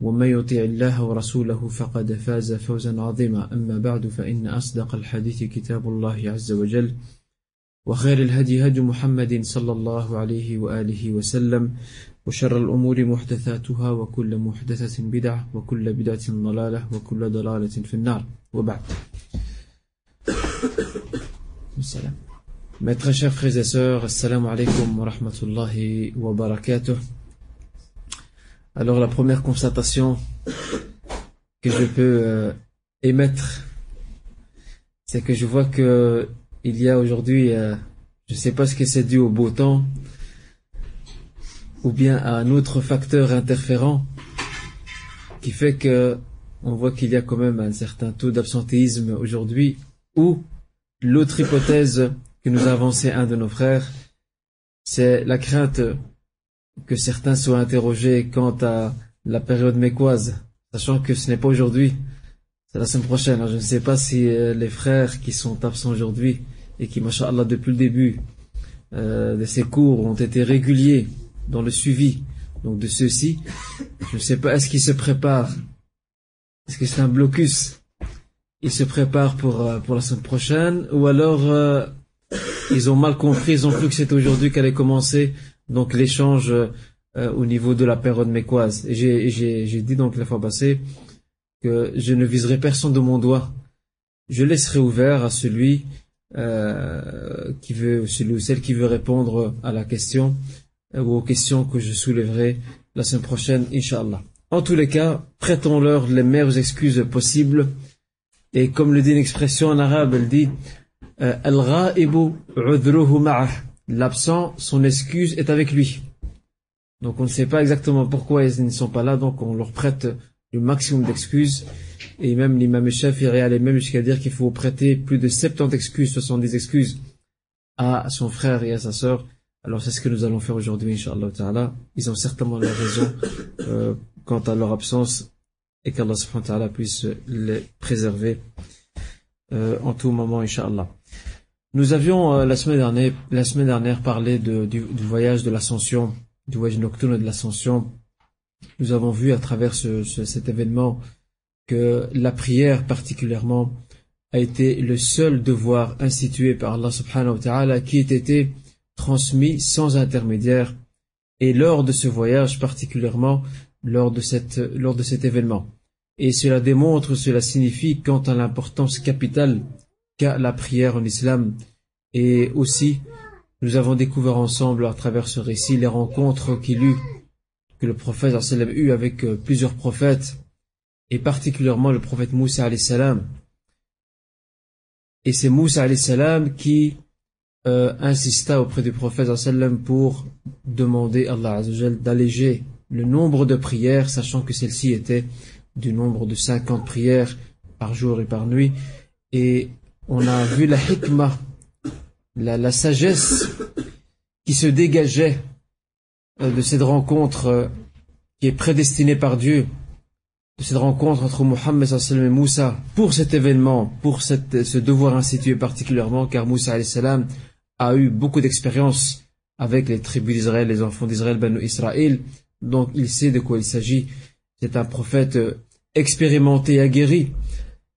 ومن يطيع الله ورسوله فقد فاز فوزا عظيما. أما بعد فإن أصدق الحديث كتاب الله عز وجل. وخير الهدي هدي محمد صلى الله عليه وآله وسلم. وشر الأمور محدثاتها وكل محدثة بدعة وكل بدعة ضلالة وكل ضلالة في النار. وبعد. السلام. Mes très chers frères et sœurs, assalamu alaikum wa rahmatullahi wa barakatuh. Alors la première constatation que je peux euh, émettre, c'est que je vois que il y a aujourd'hui, euh, je ne sais pas ce que c'est dû au beau temps, ou bien à un autre facteur interférent, qui fait que on voit qu'il y a quand même un certain taux d'absentéisme aujourd'hui, ou l'autre hypothèse que nous a avancé un de nos frères, c'est la crainte que certains soient interrogés quant à la période mécoise, sachant que ce n'est pas aujourd'hui, c'est la semaine prochaine. je ne sais pas si euh, les frères qui sont absents aujourd'hui et qui, machallah, depuis le début euh, de ces cours ont été réguliers dans le suivi donc de ceux-ci, je ne sais pas, est-ce qu'ils se préparent? Est-ce que c'est un blocus? Ils se préparent pour, euh, pour la semaine prochaine ou alors ils ont mal compris, ils ont cru que c'était aujourd'hui qu'allait commencer donc l'échange euh, au niveau de la période mécoise. J'ai dit donc la fois passée que je ne viserai personne de mon doigt. Je laisserai ouvert à celui euh, qui veut, celui ou celle qui veut répondre à la question euh, ou aux questions que je soulèverai la semaine prochaine, Inch'Allah. En tous les cas, prêtons-leur les meilleures excuses possibles. Et comme le dit une expression en arabe, elle dit L'absent, son excuse est avec lui. Donc on ne sait pas exactement pourquoi ils ne sont pas là, donc on leur prête le maximum d'excuses. Et même l'imam chef est allé même jusqu'à dire qu'il faut prêter plus de 70 excuses, 70 excuses à son frère et à sa sœur. Alors c'est ce que nous allons faire aujourd'hui, Inch'Allah Ta'ala. Ils ont certainement la raison euh, quant à leur absence et qu'Allah puisse les préserver euh, en tout moment, Inch'Allah. Nous avions euh, la, semaine dernière, la semaine dernière parlé du, voyage de l'ascension, du voyage nocturne de l'ascension. Nous avons vu à travers ce, ce, cet événement que la prière particulièrement a été le seul devoir institué par Allah subhanahu wa ta'ala qui ait été transmis sans intermédiaire et lors de ce voyage particulièrement lors de cet événement. Et cela démontre, cela signifie quant à l'importance capitale qu'a la prière en islam. Et aussi, nous avons découvert ensemble à travers ce récit les rencontres qu'il eut, que le prophète sallam eut avec euh, plusieurs prophètes, et particulièrement le prophète Moussa salam. Et c'est Moussa salam qui euh, insista auprès du prophète sallam pour demander à Allah d'alléger le nombre de prières, sachant que celle-ci était du nombre de 50 prières par jour et par nuit. Et on a vu la hikmah, la, sagesse qui se dégageait euh, de cette rencontre euh, qui est prédestinée par Dieu, de cette rencontre entre Mohammed et Moussa pour cet événement, pour cette, ce devoir institué particulièrement, car Moussa salam a eu beaucoup d'expérience avec les tribus d'Israël, les enfants d'Israël, ben Israël, donc il sait de quoi il s'agit. C'est un prophète euh, expérimenté et aguerri.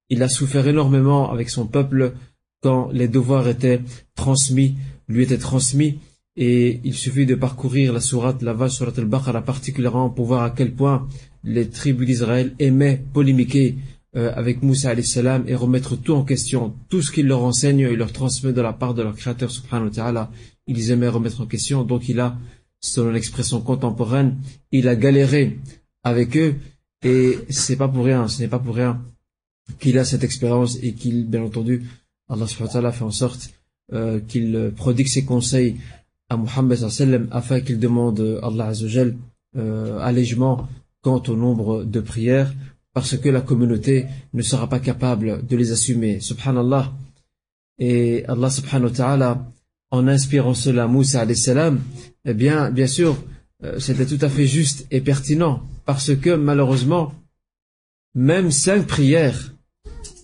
Il a souffert énormément avec son peuple quand les devoirs étaient transmis, lui étaient transmis, et il suffit de parcourir la sourate, la vache surat al-Baqarah particulièrement pour voir à quel point les tribus d'Israël aimaient polémiquer euh, avec Moussa salam et remettre tout en question, tout ce qu'il leur enseigne, il leur transmet de la part de leur créateur subhanahu wa ta'ala, ils aimaient remettre en question, donc il a, selon l'expression contemporaine, il a galéré avec eux, et c'est pas pour rien, ce n'est pas pour rien qu'il a cette expérience et qu'il, bien entendu, Allah subhanahu wa ta'ala fait en sorte euh, qu'il prodigue ses conseils à Muhammad sallam afin qu'il demande à Allah azawajal euh, allègement quant au nombre de prières parce que la communauté ne sera pas capable de les assumer. Subhanallah. Et Allah subhanahu wa ta'ala, en inspirant cela à Moussa salam, eh bien, bien sûr, euh, c'était tout à fait juste et pertinent parce que malheureusement, même cinq prières,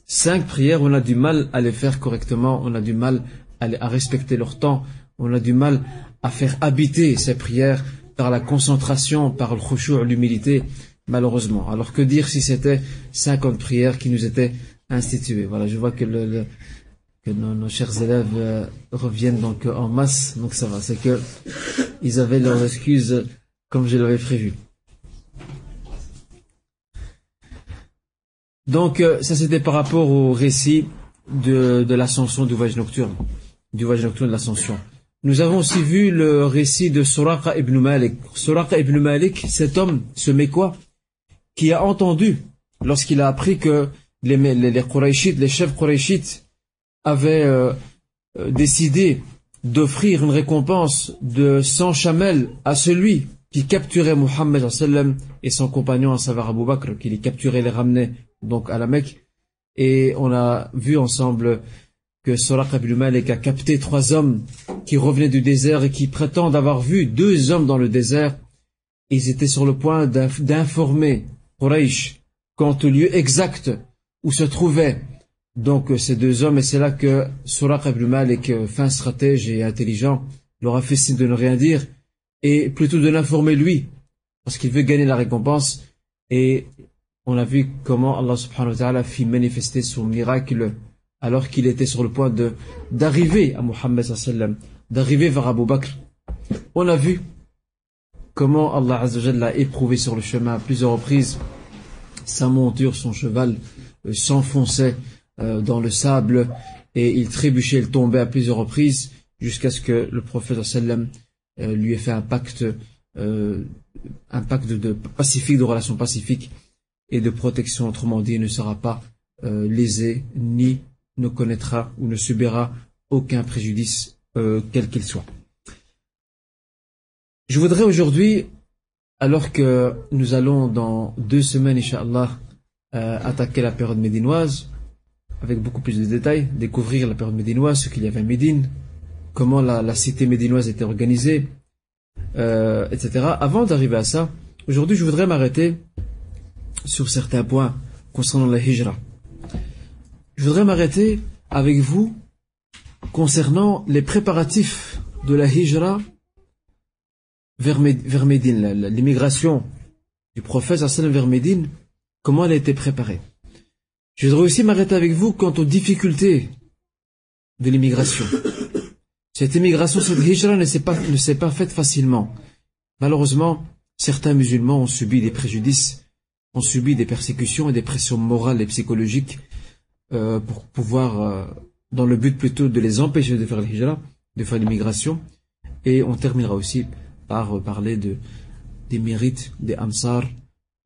cinq prières, on a du mal à les faire correctement, on a du mal à, respecter leur temps, on a du mal à faire habiter ces prières par la concentration, par le khushu', l'humilité, malheureusement. Alors que dire si c'était 50 prières qui nous étaient instituées? Voilà, je vois que, nos, chers élèves euh, reviennent donc en masse, donc ça va. C'est que ils avaient leurs excuses comme je l'avais prévu. Donc euh, ça c'était par rapport au récit de, l'ascension du voyage nocturne, du voyage nocturne de l'ascension. Nous avons aussi vu le récit de Suraqa ibn Malik. Suraqa ibn Malik, cet homme, ce Mécois, qui a entendu, lorsqu'il a appris que les, les, les chefs Qurayshites, avaient euh, euh, décidé d'offrir une récompense de 100 chamels à celui qui capturait Muhammad et son compagnon, à savoir Abu Bakr, qui les capturait et les ramenait donc à la Mecque. Et on a vu ensemble que Suraq ibn Malik a capté trois hommes qui revenaient du désert et qui prétendent avoir vu deux hommes dans le désert. Ils étaient sur le point d'informer Quraysh quant au lieu exact où se trouvaient donc ces deux hommes. Et c'est là que Suraq ibn Malik, fin stratège et intelligent, leur a fait signe de ne rien dire et plutôt de l'informer lui parce qu'il veut gagner la récompense. Et on a vu comment Allah subhanahu wa ta'ala fit manifester son miracle alors qu'il était sur le point de d'arriver à Muhammad sallam, d'arriver vers Abu Bakr. On a vu comment Allah Azzawajal l'a éprouvé sur le chemin à plusieurs reprises. Sa monture, son cheval euh, s'enfonçait euh, dans le sable et il trébuchait, il tombait à plusieurs reprises jusqu'à ce que le prophète sallam euh, lui ait fait un pacte, un pacte de, pacifique, de relations pacifiques et de protection. Autrement dit, ne sera pas lésé ni ne connaîtra ou ne subira aucun préjudice, euh, quel qu'il soit. Je voudrais aujourd'hui, alors que nous allons dans deux semaines, Inch'Allah, euh, attaquer la période médinoise, avec beaucoup plus de détails, découvrir la période médinoise, ce qu'il y avait à Médine, comment la, cité médinoise était organisée, euh, etc. Avant d'arriver à ça, aujourd'hui je voudrais m'arrêter sur certains points concernant la hijra. Je voudrais m'arrêter avec vous concernant les préparatifs de la hijra vers, Médine, l'immigration du prophète vers Médine, comment elle a été préparée. Je voudrais aussi m'arrêter avec vous quant aux difficultés de l'immigration. Cette immigration, cette hijra ne s'est pas, ne s'est pas faite facilement. Malheureusement, certains musulmans ont subi des préjudices, ont subi des persécutions et des pressions morales et psychologiques euh, pour pouvoir, euh, dans le but plutôt de les empêcher de faire l'hijra, de faire l'immigration. Et on terminera aussi par parler de, des mérites des Ansar,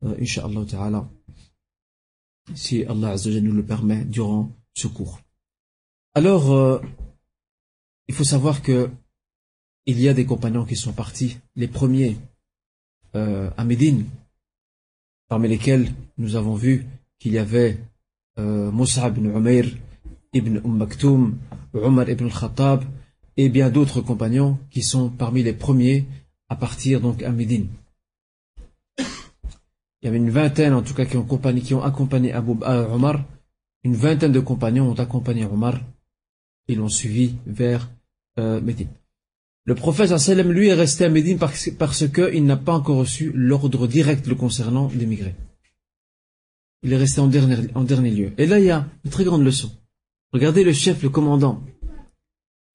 euh, Inch'Allah Ta'ala, si Allah nous le permet durant ce cours. Alors, euh, il faut savoir que il y a des compagnons qui sont partis, les premiers euh, à Médine, parmi lesquels nous avons vu qu'il y avait euh, Moussa ibn Umair, ibn Umm Maktoum, Omar ibn Khattab et bien d'autres compagnons qui sont parmi les premiers à partir donc à Médine. Il y avait une vingtaine en tout cas qui ont accompagné, qui ont accompagné euh, Omar. Une vingtaine de compagnons ont accompagné Omar et l'ont suivi vers euh, Médine. Le prophète sallam lui est resté à Médine parce, qu'il n'a pas encore reçu l'ordre direct le concernant d'émigrer. Il est resté en dernier, lieu. Et là, il y a une très grande leçon. Regardez le chef, le commandant,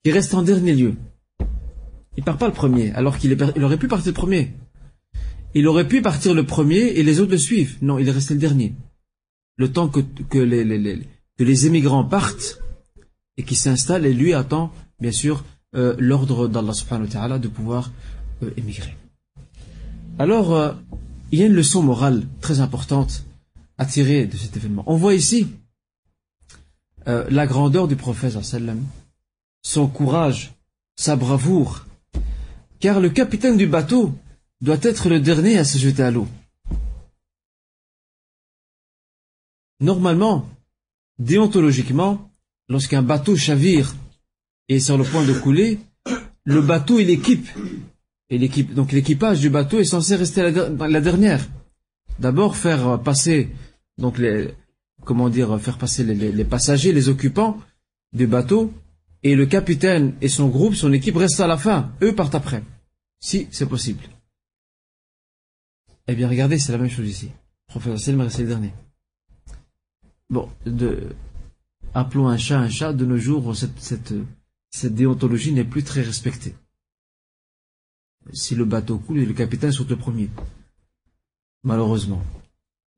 qui reste en dernier lieu. Il part pas le premier, alors qu'il il aurait pu partir le premier. Il aurait pu partir le premier et les autres le suivent. Non, il est resté le dernier. Le temps que, les, que les émigrants partent et qu'ils s'installent, et lui attend, bien sûr, euh, l'ordre d'Allah subhanahu wa ta'ala de pouvoir euh, émigrer. Alors, euh, il y a une leçon morale très importante à tirer de cet événement. On voit ici la grandeur du prophète son courage, sa bravoure, car le capitaine du bateau doit être le dernier à se jeter à l'eau. Normalement, déontologiquement, lorsqu'un bateau chavire et sur le point de couler, le bateau et l'équipe, et l'équipe, donc l'équipage du bateau est censé rester la, dernière. D'abord faire passer, donc les, comment dire, faire passer les, passagers, les occupants du bateau, et le capitaine et son groupe, son équipe restent à la fin. Eux partent après, si c'est possible. Eh bien, regardez, c'est la même chose ici. Professeur Selmer, c'est le dernier. Bon, de, appelons un chat un chat, de nos jours, cette, cette, cette déontologie n'est plus très respectée. Si le bateau coule, le capitaine saute le premier. Malheureusement.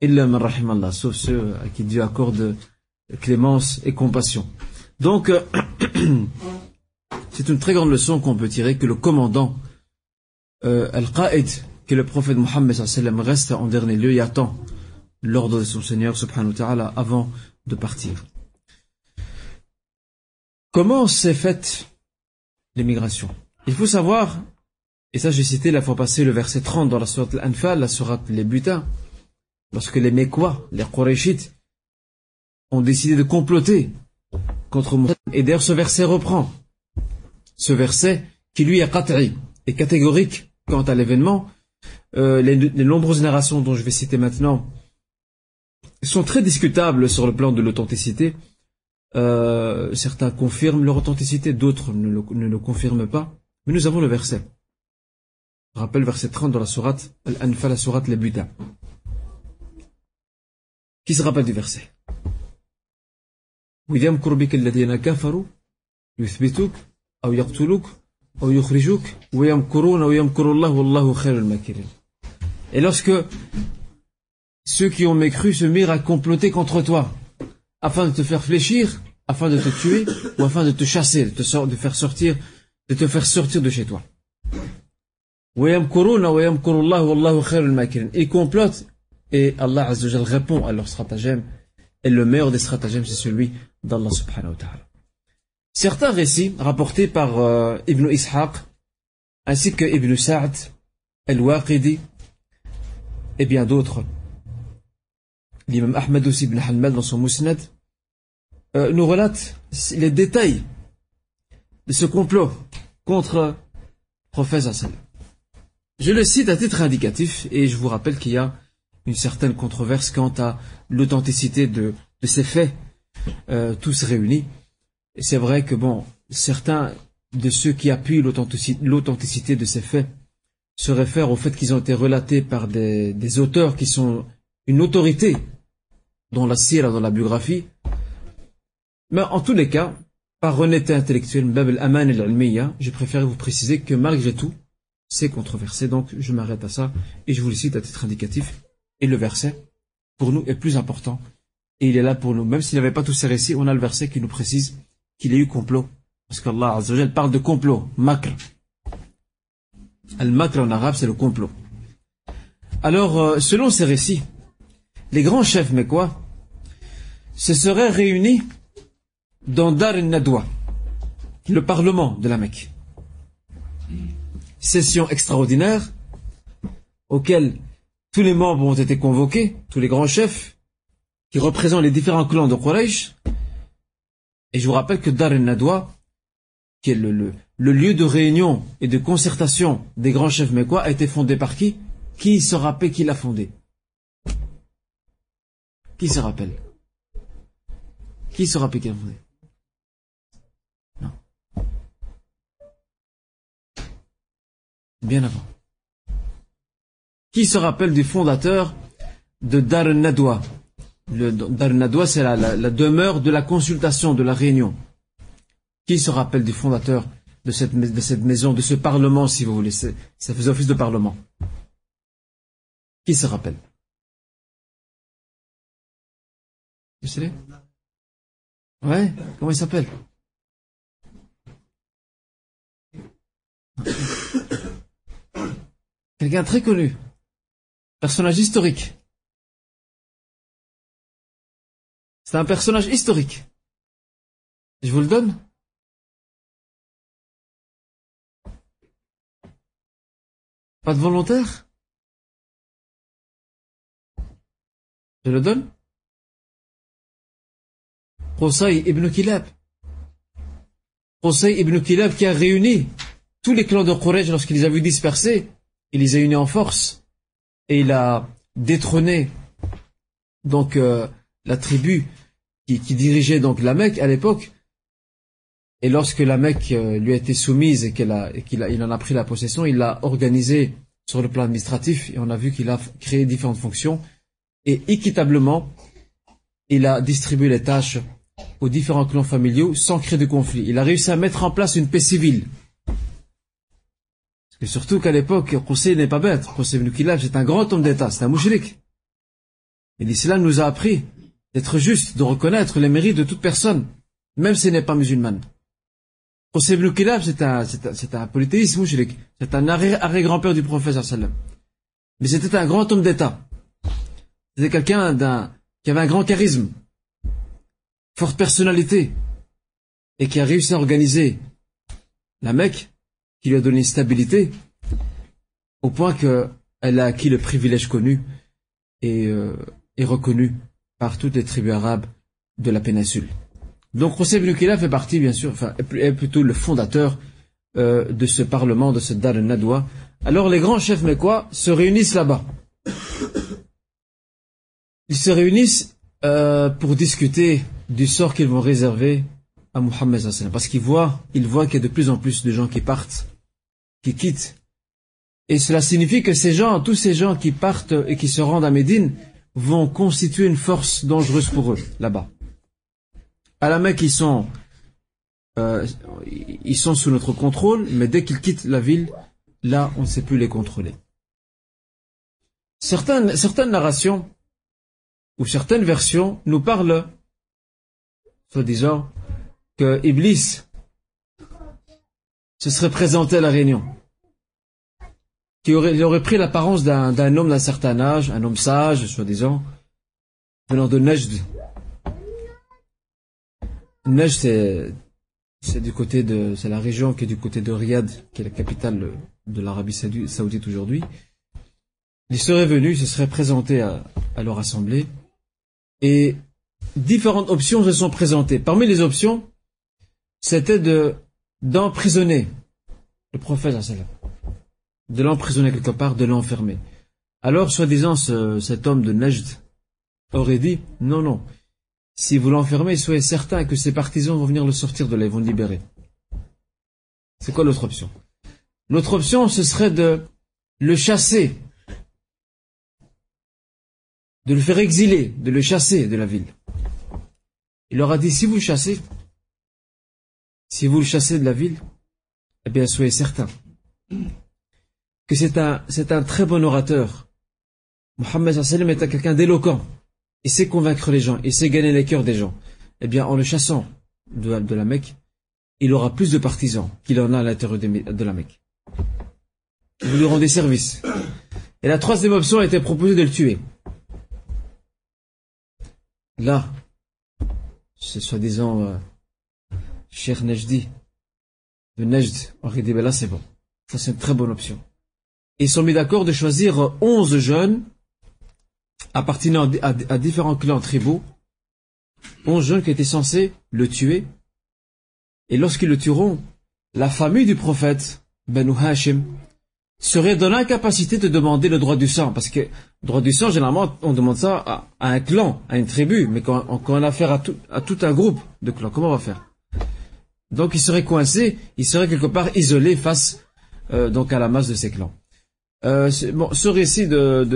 Allah, sauf ceux à qui Dieu accorde clémence et compassion. Donc, c'est une très grande leçon qu'on peut tirer que le commandant euh, Al-Qa'id, que le prophète Mohammed reste en dernier lieu et attend l'ordre de son Seigneur subhanahu wa ta'ala avant de partir. Comment s'est faite l'émigration? Il faut savoir, et ça j'ai cité la fois passée le verset 30 dans la sourate Al-Anfal, la sourate les butins, lorsque les Mekwa, les Qurayshites, ont décidé de comploter contre Mohammed. Et d'ailleurs ce verset reprend. Ce verset qui lui est est catégorique quant à l'événement. Euh, les nombreuses narrations dont je vais citer maintenant sont très discutables sur le plan de l'authenticité. Euh, certains confirment leur authenticité, d'autres ne le, ne le, confirment pas. Mais nous avons le verset. Je rappelle verset 30 dans la sourate Al-Anfal, la sourate Les Butins. Qui se rappelle du verset وإذا بك الذين كفروا يثبتوك أو يقتلوك أو يخرجوك ويمكرون ويمكر الله والله خير الماكرين. Et lorsque ceux qui ont mécru se mirent à comploter contre toi, afin de te faire fléchir, afin de te tuer, ou afin de te chasser, de te, faire sortir, de te faire sortir de chez toi. Ils complotent et Allah Azzawajal répond à leur stratagème. Et le meilleur des stratagèmes, c'est celui d'Allah subhanahu wa ta'ala. Certains récits rapportés par euh, Ibn Ishaq, ainsi que Ibn Sa'd, Al-Waqidi, et bien d'autres, l'imam Ahmed aussi ibn Hanbal dans son Musnad, euh, nous relate les détails de ce complot contre prophète Hassan. Je le cite à titre indicatif et je vous rappelle qu'il y a une certaine controverse quant à l'authenticité de, ces faits, euh, tous réunis. Et c'est vrai que bon, certains de ceux qui appuient l'authenticité de ces faits se réfèrent au fait qu'ils ont été relatés par des, auteurs qui sont une autorité dans la dans la biographie. Mais en tous les cas, par honnêteté intellectuelle, j'ai préféré vous préciser que malgré tout, c'est controversé, donc je m'arrête à ça et je vous le cite à titre indicatif. Et le verset, pour nous, est plus important. Et il est là pour nous. Même s'il n'y avait pas tous ces récits, on a le verset qui nous précise qu'il y a eu complot. Parce qu'Allah parle de complot, makr. Al-makr en arabe, c'est le complot. Alors, euh, selon ces récits, les grands chefs quoi se seraient réunis dans Dar al-Nadwa, le parlement de la Mecque. Session extraordinaire auquel tous les membres ont été convoqués, tous les grands chefs qui représentent les différents clans de Quraysh. Et je vous rappelle que Dar al-Nadwa, qui est le, lieu de réunion et de concertation des grands chefs mécois, a été fondé par qui? Qui se rappelle qui l'a fondé? Qui se rappelle? Qui se rappelle qui l'a fondé? Bien avant. Qui se rappelle du fondateur de Dar Nadwa le Dar c'est la, demeure de la consultation, de la réunion. Qui se rappelle du fondateur de cette, de cette maison, de ce parlement, si vous voulez? Ça faisait office de parlement. Qui se rappelle? Vous savez Ouais Comment il s'appelle? Quelqu'un très connu. Personnage historique. C'est un personnage historique. Je vous le donne Pas de volontaire? Je le donne Qusay ibn Kilab. Qusay ibn Kilab qui a réuni tous les clans de Quraysh lorsqu'il les a vus dispersés, il les a unis en force et il a détrôné donc euh, la tribu qui, dirigeait donc la Mecque à l'époque. Et lorsque la Mecque euh, lui a été soumise et qu'il il en a pris la possession, il l'a organisé sur le plan administratif et on a vu qu'il a créé différentes fonctions et équitablement il a distribué les tâches aux différents clans familiaux sans créer de conflit. Il a réussi à mettre en place une paix civile. Et surtout qu'à l'époque, Qusay n'est pas bête. Qusay ibn Kilab, c'est un grand homme d'État, c'est un mouchrik. Et l'islam nous a appris d'être juste, de reconnaître les mérites de toute personne, même si n'est pas musulmane. Qusay ibn Kilab, c'est un, c'est un, polythéiste mouchrik. C'est un arrière-grand-père du prophète sallam. Mais c'était un grand homme d'État. C'était quelqu'un d'un, qui avait un grand charisme forte personnalité, et qui a réussi à organiser la Mecque, qui lui a donné stabilité, au point qu'elle a acquis le privilège connu et euh, est reconnu par toutes les tribus arabes de la péninsule. Donc Hossein ibn fait partie, bien sûr, enfin, est plutôt le fondateur euh, de ce parlement, de ce Dar Nadwa. Alors les grands chefs mécois se réunissent là-bas. Ils se réunissent euh, pour discuter du sort qu'ils vont réserver à Muhammad parce qu'ils voient, ils voient qu'il y a de plus en plus de gens qui partent, qui quittent. Et cela signifie que ces gens, tous ces gens qui partent et qui se rendent à Médine, vont constituer une force dangereuse pour eux, là-bas. À la Mecque, ils sont, euh, ils sont sous notre contrôle, mais dès qu'ils quittent la ville, là, on ne sait plus les contrôler. Certaines, certaines narrations, ou certaines versions, nous parlent soi-disant, que Iblis se serait présenté à la réunion. Qu'il aurait, il aurait pris l'apparence d'un homme d'un certain âge, un homme sage, soi-disant, venant de Nejd. Nejd, c'est, du côté de, c'est la région qui est du côté de Riyad, qui est la capitale de l'Arabie saoudite aujourd'hui. Il serait venu, il se serait présenté à, leur assemblée, et différentes options se sont présentées. Parmi les options, c'était de d'emprisonner le prophète de l'emprisonner quelque part, de l'enfermer. Alors, soi-disant, cet homme de Najd aurait dit, non, non, si vous l'enfermez, soyez certain que ses partisans vont venir le sortir de là, ils vont le libérer. C'est quoi l'autre option? L'autre option, ce serait de le chasser, de le faire exiler, de le chasser de la ville. Il leur a dit, si vous le chassez, si vous le chassez de la ville, eh bien, soyez certain que c'est un, c'est un très bon orateur. Mohammed sallam est quelqu'un d'éloquent. Il sait convaincre les gens, il sait gagner les cœurs des gens. Eh bien, en le chassant de, la Mecque, il aura plus de partisans qu'il en a à l'intérieur de la Mecque. Vous lui rendez service. Et la troisième option a été proposée de le tuer. Là, c'est soi-disant euh, Cher Nejdi, de Nejd, Henri dit, ben là c'est bon. Ça c'est une très bonne option. Ils sont mis d'accord de choisir 11 jeunes appartenant à, différents clans tribaux, 11 jeunes qui étaient censés le tuer. Et lorsqu'ils le tueront, la famille du prophète, Banu Hashim, serait dans l'incapacité de demander le droit du sang. Parce que le droit du sang, généralement, on demande ça à, un clan, à une tribu. Mais quand, on a affaire à tout, à tout un groupe de clans, comment on va faire? Donc il serait coincé, il serait quelque part isolé face euh, donc à la masse de ces clans. Euh, ce récit de,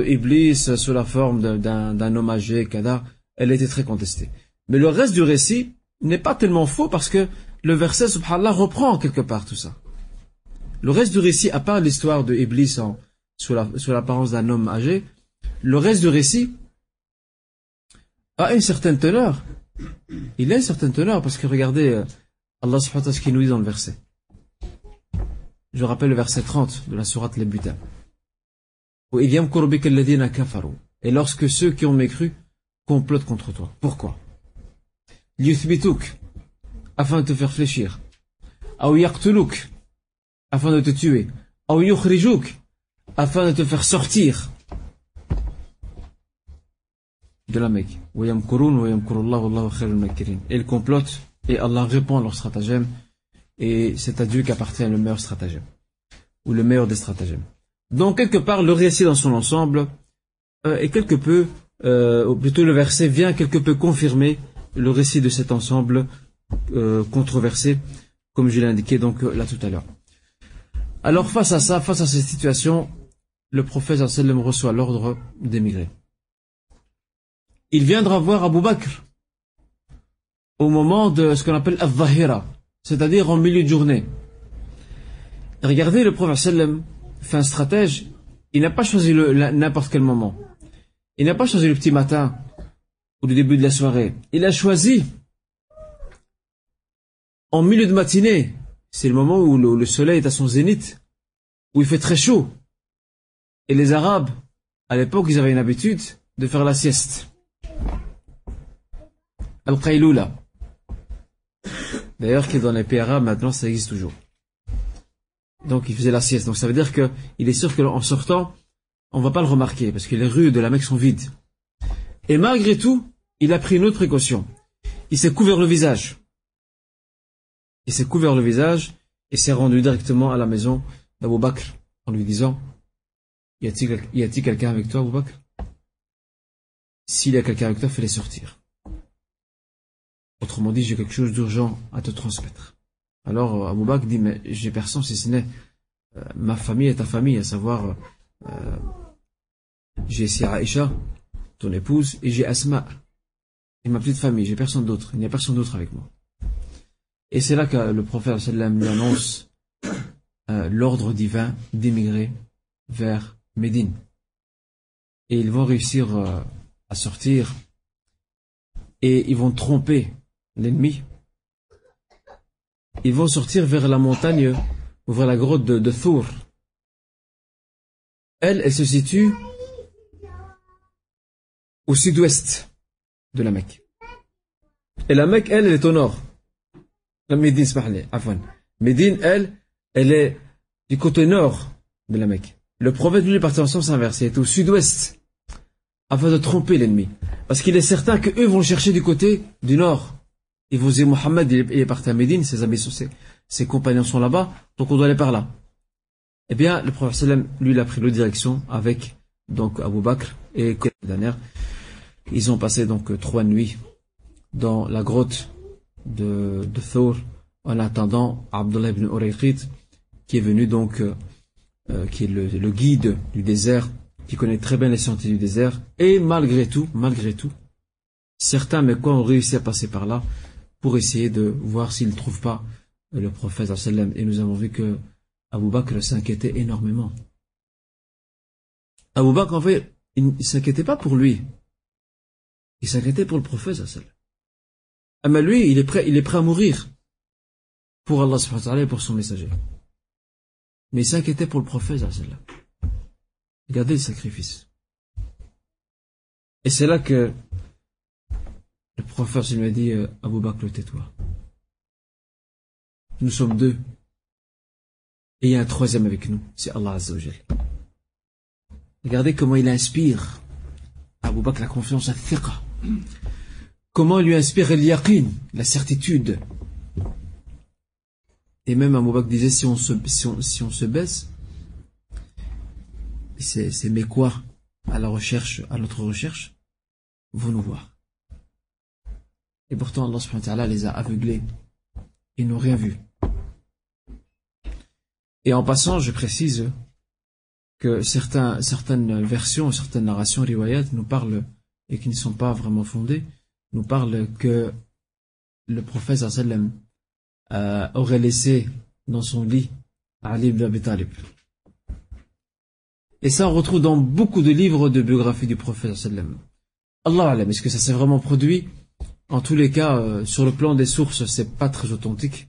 sous la forme d'un homme âgé, Kada, elle était très contestée. Mais le reste du récit n'est pas tellement faux parce que le verset, subhanallah, reprend quelque part tout ça. Le reste du récit, à part l'histoire de Iblis sous l'apparence d'un homme âgé, le reste du récit a une certaine teneur. Il a une certaine teneur parce que regardez euh, Allah subhanahu wa ta'ala ce qu'il nous dit dans le verset. Je rappelle le verset 30 de la sourate Les Butins. Et lorsque ceux qui ont mécru complotent contre toi. Pourquoi? Afin de te faire fléchir. afin de te tuer. afin de te faire sortir de la Mecque. Et ils complotent et Allah répond à leur stratagème et c'est à Dieu qu'appartient le meilleur stratagème ou le meilleur des stratagèmes. Donc quelque part le récit dans son ensemble euh, est quelque peu, euh, ou plutôt le verset vient quelque peu confirmer le récit de cet ensemble euh, controversé, comme je l'ai indiqué donc là tout à l'heure. Alors face à ça, face à cette situation, le prophète sallam reçoit l'ordre d'émigrer. Il viendra voir Abu Bakr au moment de ce qu'on appelle al c'est-à-dire en milieu de journée. Regardez le prophète sallam fait un stratège, il n'a pas choisi n'importe quel moment. Il n'a pas choisi le petit matin ou le début de la soirée. Il a choisi en milieu de matinée. C'est le moment où le, soleil est à son zénith, où il fait très chaud. Et les Arabes, à l'époque, ils avaient une habitude de faire la sieste. Al-Qayloula. D'ailleurs, qui dans les pays arabes, maintenant, ça existe toujours. Donc, il faisait la sieste. Donc, ça veut dire qu'il est sûr qu'en sortant, on va pas le remarquer, parce que les rues de la Mecque sont vides. Et malgré tout, il a pris une autre précaution. Il s'est couvert le visage. Il s'est couvert le visage et s'est rendu directement à la maison d'Abou Bakr en lui disant Y a-t-il quelqu'un avec toi, Abou Bakr? S'il y a quelqu'un avec toi, fais-les sortir. Autrement dit, j'ai quelque chose d'urgent à te transmettre. Alors Abou Bakr dit Mais j'ai personne si ce n'est euh, ma famille et ta famille, à savoir euh, j'ai Aïcha, ton épouse, et j'ai Asma, et ma petite famille, j'ai personne d'autre, il n'y a personne d'autre avec moi. Et c'est là que le prophète sallam lui annonce euh, l'ordre divin d'émigrer vers Médine. Et ils vont réussir euh, à sortir et ils vont tromper l'ennemi. Ils vont sortir vers la montagne vers la grotte de, de. Elle, elle se situe au sud-ouest de la Mecque. Et la Mecque, elle, elle est au nord. La Médine, Médine, elle, elle est du côté nord de la Mecque. Le prophète, lui, partait en sens inversé, il est au sud-ouest, afin de tromper l'ennemi. Parce qu'il est certain qu'eux vont chercher du côté du nord. Ils vont dire, Mohammed, il est parti à Médine, ses amis, ses, compagnons sont là-bas, donc on doit aller par là. Eh bien, le prophète, lui, il a pris l'autre direction avec, donc, Abu Bakr et dernière. Ils ont passé donc trois nuits dans la grotte de, Thor en attendant Abdullah ibn Urayqit qui est venu donc euh, euh, qui est le, guide du désert qui connaît très bien les sentiers du désert et malgré tout malgré tout certains mais quoi ont réussi à passer par là pour essayer de voir s'ils ne trouvent pas le prophète et nous avons vu que Abu Bakr s'inquiétait énormément Abu Bakr en fait il ne s'inquiétait pas pour lui il s'inquiétait pour le prophète. Ah mais lui, il est prêt, il est prêt à mourir pour Allah et pour son messager. Mais il s'inquiétait pour le prophète. Regardez le sacrifice. Et c'est là que le prophète lui a dit euh, Abou Bakr, tais-toi. Nous sommes deux. Et il y a un troisième avec nous, c'est Allah Azzawajal. Regardez comment il inspire Abou Bakr la confiance à thiqa. Comment lui inspire yaqin, la certitude Et même Amoubak disait si on se, si on, si on se baisse, c'est mais quoi à la recherche, à notre recherche, vont nous voir. Et pourtant Allah subhanahu wa ta'ala les a aveuglés. Ils n'ont rien vu. Et en passant, je précise que certaines versions, certaines narrations, riwayat, nous parlent et qui ne sont pas vraiment fondées, nous parlent que le prophète sallam euh, aurait laissé dans son lit Ali ibn Abi Talib. Et ça on retrouve dans beaucoup de livres de biographie du prophète sallam. Allah est-ce que ça s'est vraiment produit? En tous les cas, euh, sur le plan des sources, c'est pas très authentique,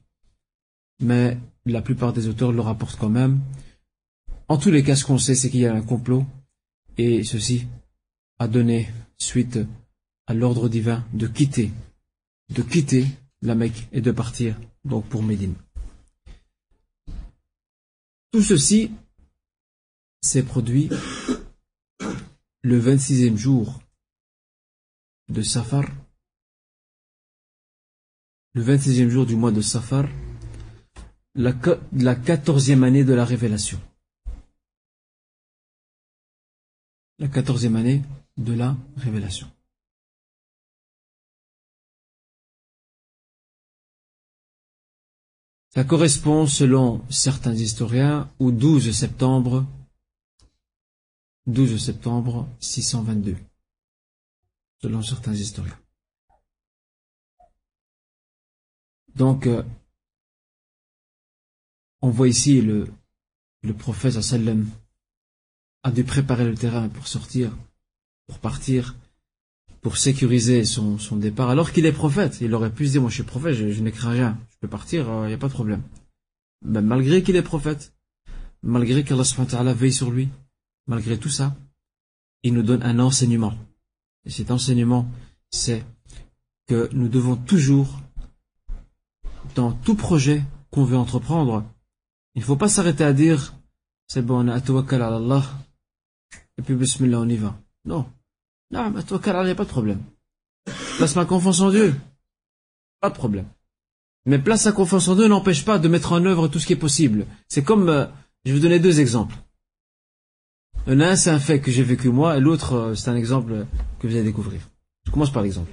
mais la plupart des auteurs le rapportent quand même. En tous les cas, ce qu'on sait, c'est qu'il y a un complot Et ceci a donné suite à l'ordre divin de quitter, de quitter la Mecque et de partir donc pour Médine. Tout ceci s'est produit le 26e jour de Safar, le 26e jour du mois de Safar, la, 14e année de la révélation. La 14e année de la révélation. Ça correspond, selon certains historiens, au 12 septembre 12 septembre 622, selon certains historiens. Donc, euh, on voit ici le, prophète sallam a dû préparer le terrain pour sortir, pour partir, pour sécuriser son, départ, alors qu'il est prophète. Il aurait pu se dire, moi je suis prophète, je, je n'écris rien, je peux partir, il euh, n'y a pas de problème. Mais malgré qu'il est prophète, malgré qu'Allah veille sur lui, malgré tout ça, il nous donne un enseignement. Et cet enseignement, c'est que nous devons toujours, dans tout projet qu'on veut entreprendre, il ne faut pas s'arrêter à dire, c'est bon, on a tawakkal à Allah, et puis bismillah, on y va. Non. Non, tawakkal Allah, il n'y a pas de problème. Place ma confiance en Dieu. Pas de problème. Mais place sa confiance en Dieu n'empêche pas de mettre en œuvre tout ce qui est possible. C'est comme, euh, je vais vous donner deux exemples. Un, c'est un fait que j'ai vécu moi, et l'autre, euh, c'est un exemple que vous allez découvrir. Je commence par l'exemple.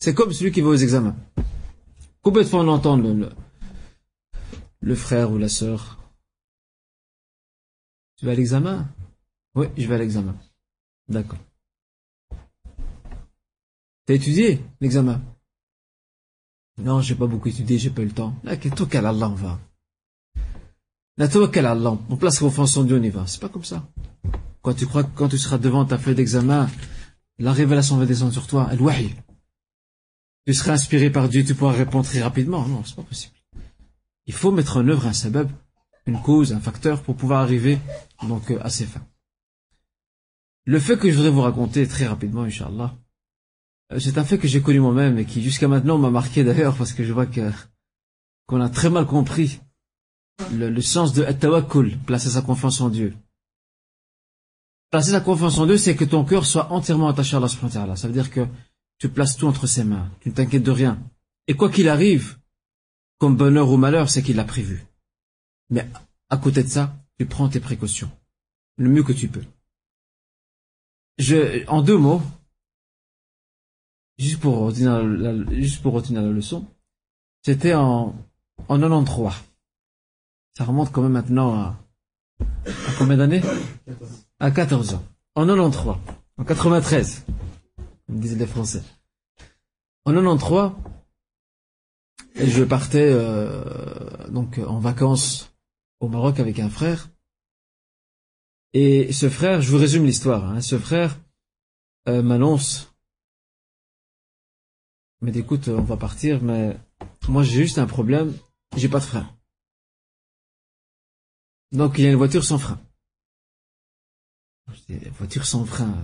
C'est comme celui qui va aux examens. On entend le, le, frère ou la sœur Tu vas à l'examen? Oui, je vais à l'examen. D'accord. T'as étudié l'examen? Non, j'ai pas beaucoup étudié, j'ai pas eu le temps. Là, qu'à Allah on va? Allah, on place confiance en Dieu, on y va. C'est pas comme ça. Quand tu crois que quand tu seras devant ta feuille d'examen, la révélation va descendre sur toi, elle wahi. Tu seras inspiré par Dieu, tu pourras répondre très rapidement. Non, c'est pas possible. Il faut mettre en œuvre un sabab, une cause, un facteur pour pouvoir arriver donc euh, à ses fins. Le fait que je voudrais vous raconter très rapidement, Inch'Allah, euh, c'est un fait que j'ai connu moi-même et qui jusqu'à maintenant m'a marqué d'ailleurs parce que je vois que qu'on a très mal compris le, sens de tawakkul, placer sa confiance en Dieu. Placer sa confiance en Dieu, c'est que ton cœur soit entièrement attaché à Allah Ça veut dire que tu places tout entre ses mains, tu ne t'inquiètes de rien. Et quoi qu'il arrive, comme bonheur ou malheur, c'est qu'il l'a prévu. Mais à côté de ça, tu prends tes précautions, le mieux que tu peux. Je, en deux mots, juste pour retenir la, leçon, c'était en, en 93. Ça remonte quand même maintenant à, à combien d'années? À 14 ans. En 93. En 93. Disaient les Français. En 93, et je partais euh, donc en vacances au Maroc avec un frère. Et ce frère, je vous résume l'histoire, hein, ce frère euh, m'annonce, mais écoute, on va partir, mais moi j'ai juste un problème, j'ai pas de frein. Donc il y a une voiture sans frein. Une voiture sans frein.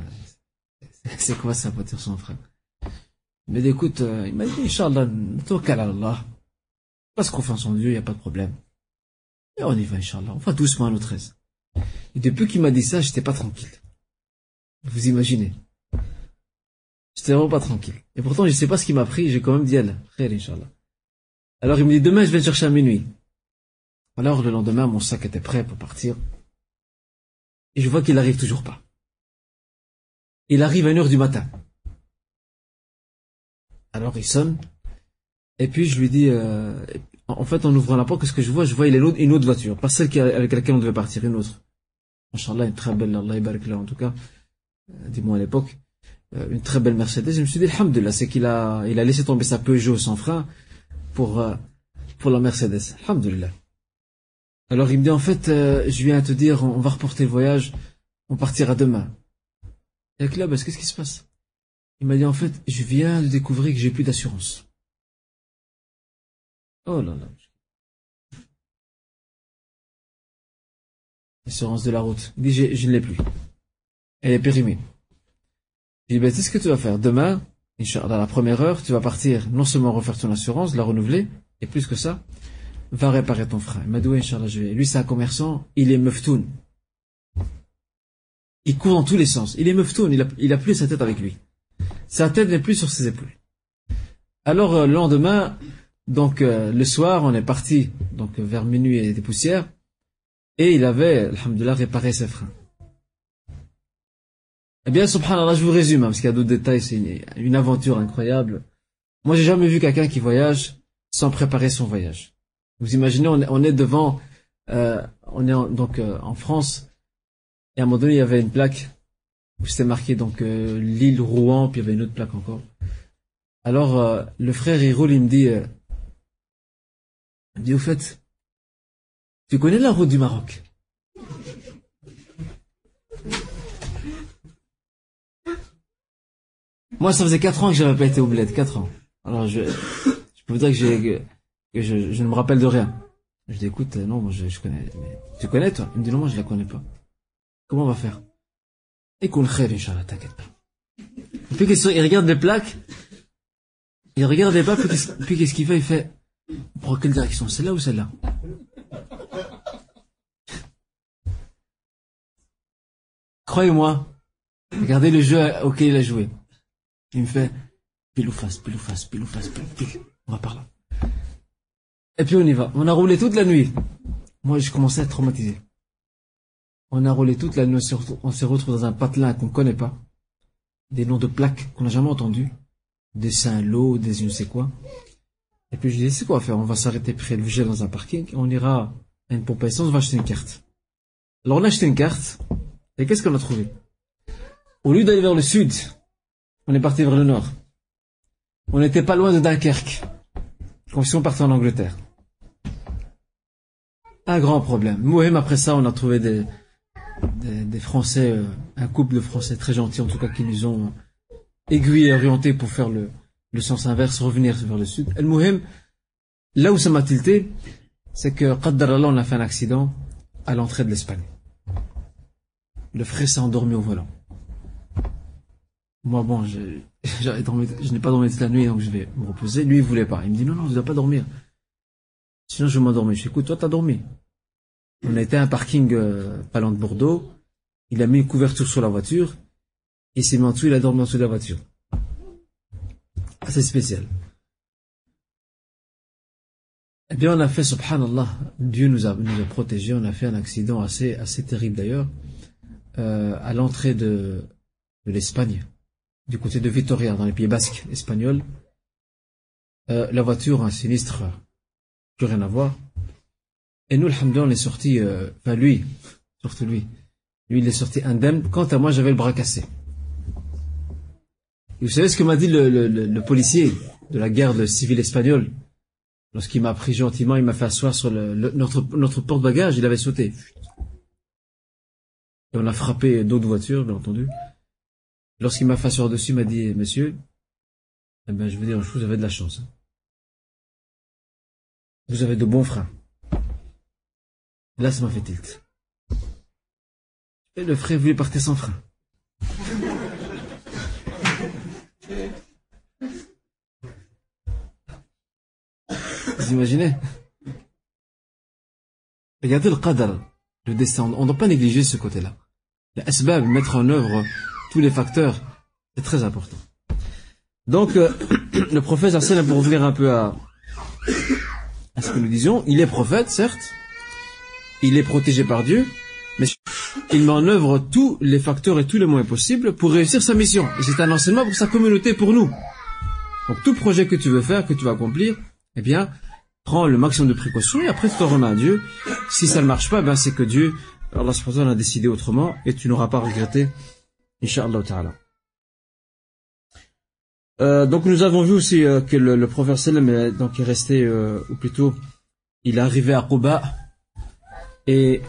C'est quoi ça, voiture sans frein? Mais écoute, euh, il m'a dit, Inch'Allah, Allah. Passe confiance en Dieu, il n'y a pas de problème. Et on y va, Inch'Allah. On va doucement à notre aise. Et depuis qu'il m'a dit ça, j'étais pas tranquille. Vous imaginez J'étais vraiment pas tranquille. Et pourtant, je sais pas ce qui m'a pris, j'ai quand même dit, elle, frère, Inch'Allah. Alors il me dit, demain, je vais te chercher à minuit. Alors le lendemain, mon sac était prêt pour partir. Et je vois qu'il n'arrive toujours pas. Il arrive à une heure du matin. Alors il sonne. Et puis je lui dis, euh, en fait en ouvrant la porte, qu'est-ce que je vois? Je vois il est une autre voiture, pas celle avec laquelle on devait partir, une autre. Inch'Allah, une très belle, Allah là en tout cas, euh, dis-moi à l'époque, euh, une très belle Mercedes. Je me suis dit, alhamdulillah, c'est qu'il a, laissé tomber sa Peugeot sans frein pour, pour la Mercedes. Alhamdulillah. Alors il me dit en fait, je viens te dire, on, va reporter le voyage, on partira demain. Et là, qu'est-ce qui se passe? Il m'a dit en fait, je viens de découvrir que j'ai plus d'assurance. Oh là là. Assurance de la route. Il dit, je ne l'ai plus. Elle est périmée. Je dis, ben, c'est ce que tu vas faire. Demain, à la première heure, tu vas partir non seulement refaire ton assurance, la renouveler, et plus que ça, va réparer ton frein. Il m'a dit, oui, Inch'Allah. Lui, c'est un commerçant, il est meftoun. Il court dans tous les sens. Il est meftoun, il a, il a plus sa tête avec lui. Sa tête n'est plus sur ses épaules. Alors, euh, le lendemain, donc, euh, le soir, on est parti, donc, vers minuit et des poussières, et il avait, alhamdoulilah, réparé ses freins. Eh bien, subhanallah, je vous résume, hein, parce qu'il y a d'autres détails, c'est une, aventure incroyable. Moi, j'ai jamais vu quelqu'un qui voyage sans préparer son voyage. Vous imaginez, on est, devant, euh, on est donc euh, en France, et à un moment donné, il y avait une plaque où c'était marqué donc euh, l'île Rouen, puis il y avait une autre plaque encore. Alors, le frère il roule, il me dit, il me dit au fait, tu connais la route du Maroc? Moi, ça faisait 4 ans que j'avais pas été au bled, 4 ans. Alors, je, je peux vous dire que, j'ai, que je, je, ne me rappelle de rien. Je dis, écoute, non, moi, je, je connais. Mais, tu connais, toi? Il me dit, non, moi, je la connais pas. Comment on va faire? Écoute, khair, Inch'Allah, t'inquiète pas. Et puis, il regarde les plaques. Il regarde les plaques, puis qu'est-ce qu'il fait Il fait, on prend quelle direction Celle-là ou celle-là? Croyez-moi, regardez le jeu auquel il a joué. Il me fait pile ou face, pile ou face, pile ou face, pile, pile. On va par là. Et puis on y va. On a roulé toute la nuit. Moi, je commençais à être traumatisé. On a roulé toute la nuit. On s'est retrouvé dans un patelin qu'on ne connaît pas. Des noms de plaques qu'on n'a jamais entendus. Des Saint-Lô, des je ne sais quoi. Et puis je dis, c'est quoi faire? On va s'arrêter près le vigile dans un parking. On ira à une pompe à essence, on va acheter une carte. Alors on a acheté une carte. Et qu'est-ce qu'on a trouvé? Au lieu d'aller vers le sud, on est parti vers le nord. On n'était pas loin de Dunkerque. Comme si on partait en Angleterre. Un grand problème. Mohem, après ça, on a trouvé des, des, Français, euh, un couple de Français très gentils, en tout cas, qui nous ont aiguillés et orientés pour faire le, sens inverse, revenir vers le sud. El Mohem, là où ça m'a tilté, c'est que, Allah, on a fait un accident à l'entrée de l'Espagne. Le frère s'est endormi au volant. Moi, bon, je, je n'ai pas dormi toute la nuit, donc je vais me reposer. Lui, il voulait pas. Il me dit, non, non, je dois pas dormir. Sinon, je vais m'endormir. Je dis, écoute, toi, t'as dormi. On été à un parking euh, de Bordeaux. Il a mis une couverture sur la voiture. Et s'est mis il a dormi en dessous de la voiture. Assez spécial. Eh bien, on a fait, subhanallah, Dieu nous a, nous a protégés. On a fait un accident assez, assez terrible d'ailleurs, euh, à l'entrée de, de l'Espagne du côté de Vitoria, dans les pays basques espagnols. Euh, la voiture, un sinistre, plus rien à voir. Et nous, alhamdoulilah, on est sorti, euh, enfin lui, surtout lui, lui il est sorti indemne. Quant à moi, j'avais le bras cassé. Et vous savez ce que m'a dit le, le, le, policier de la garde civile espagnole? Lorsqu'il m'a pris gentiment, il m'a fait asseoir sur notre, notre porte-bagages, il avait sauté. Et on a frappé d'autres voitures, bien entendu. Lorsqu'il m'a fait sur dessus, il m'a dit, monsieur, eh ben, je veux dire vous avez de la chance. Hein. Vous avez de bons freins. Là, ça m'a fait tilt. Et le frère voulait partir sans frein. Vous imaginez? Regardez le qadar, le destin. On ne doit pas négliger ce côté-là. La mettre en œuvre tous les facteurs, c'est très important. Donc, euh, le prophète pour revenir un peu à ce que nous disions, il est prophète, certes, il est protégé par Dieu, mais il met en œuvre tous les facteurs et tous les moyens possibles pour réussir sa mission. Et c'est un enseignement pour sa communauté, pour nous. Donc tout projet que tu veux faire, que tu vas accomplir, eh bien, prends le maximum de précautions et après tu te remets à Dieu. Si ça ne marche pas, ben c'est que Dieu, Allah a décidé autrement et tu n'auras pas regretté Inch'Allah ta'ala. Euh, donc nous avons vu aussi euh, que le, le prophète donc, est resté, euh, ou plutôt, il est arrivé à Quba et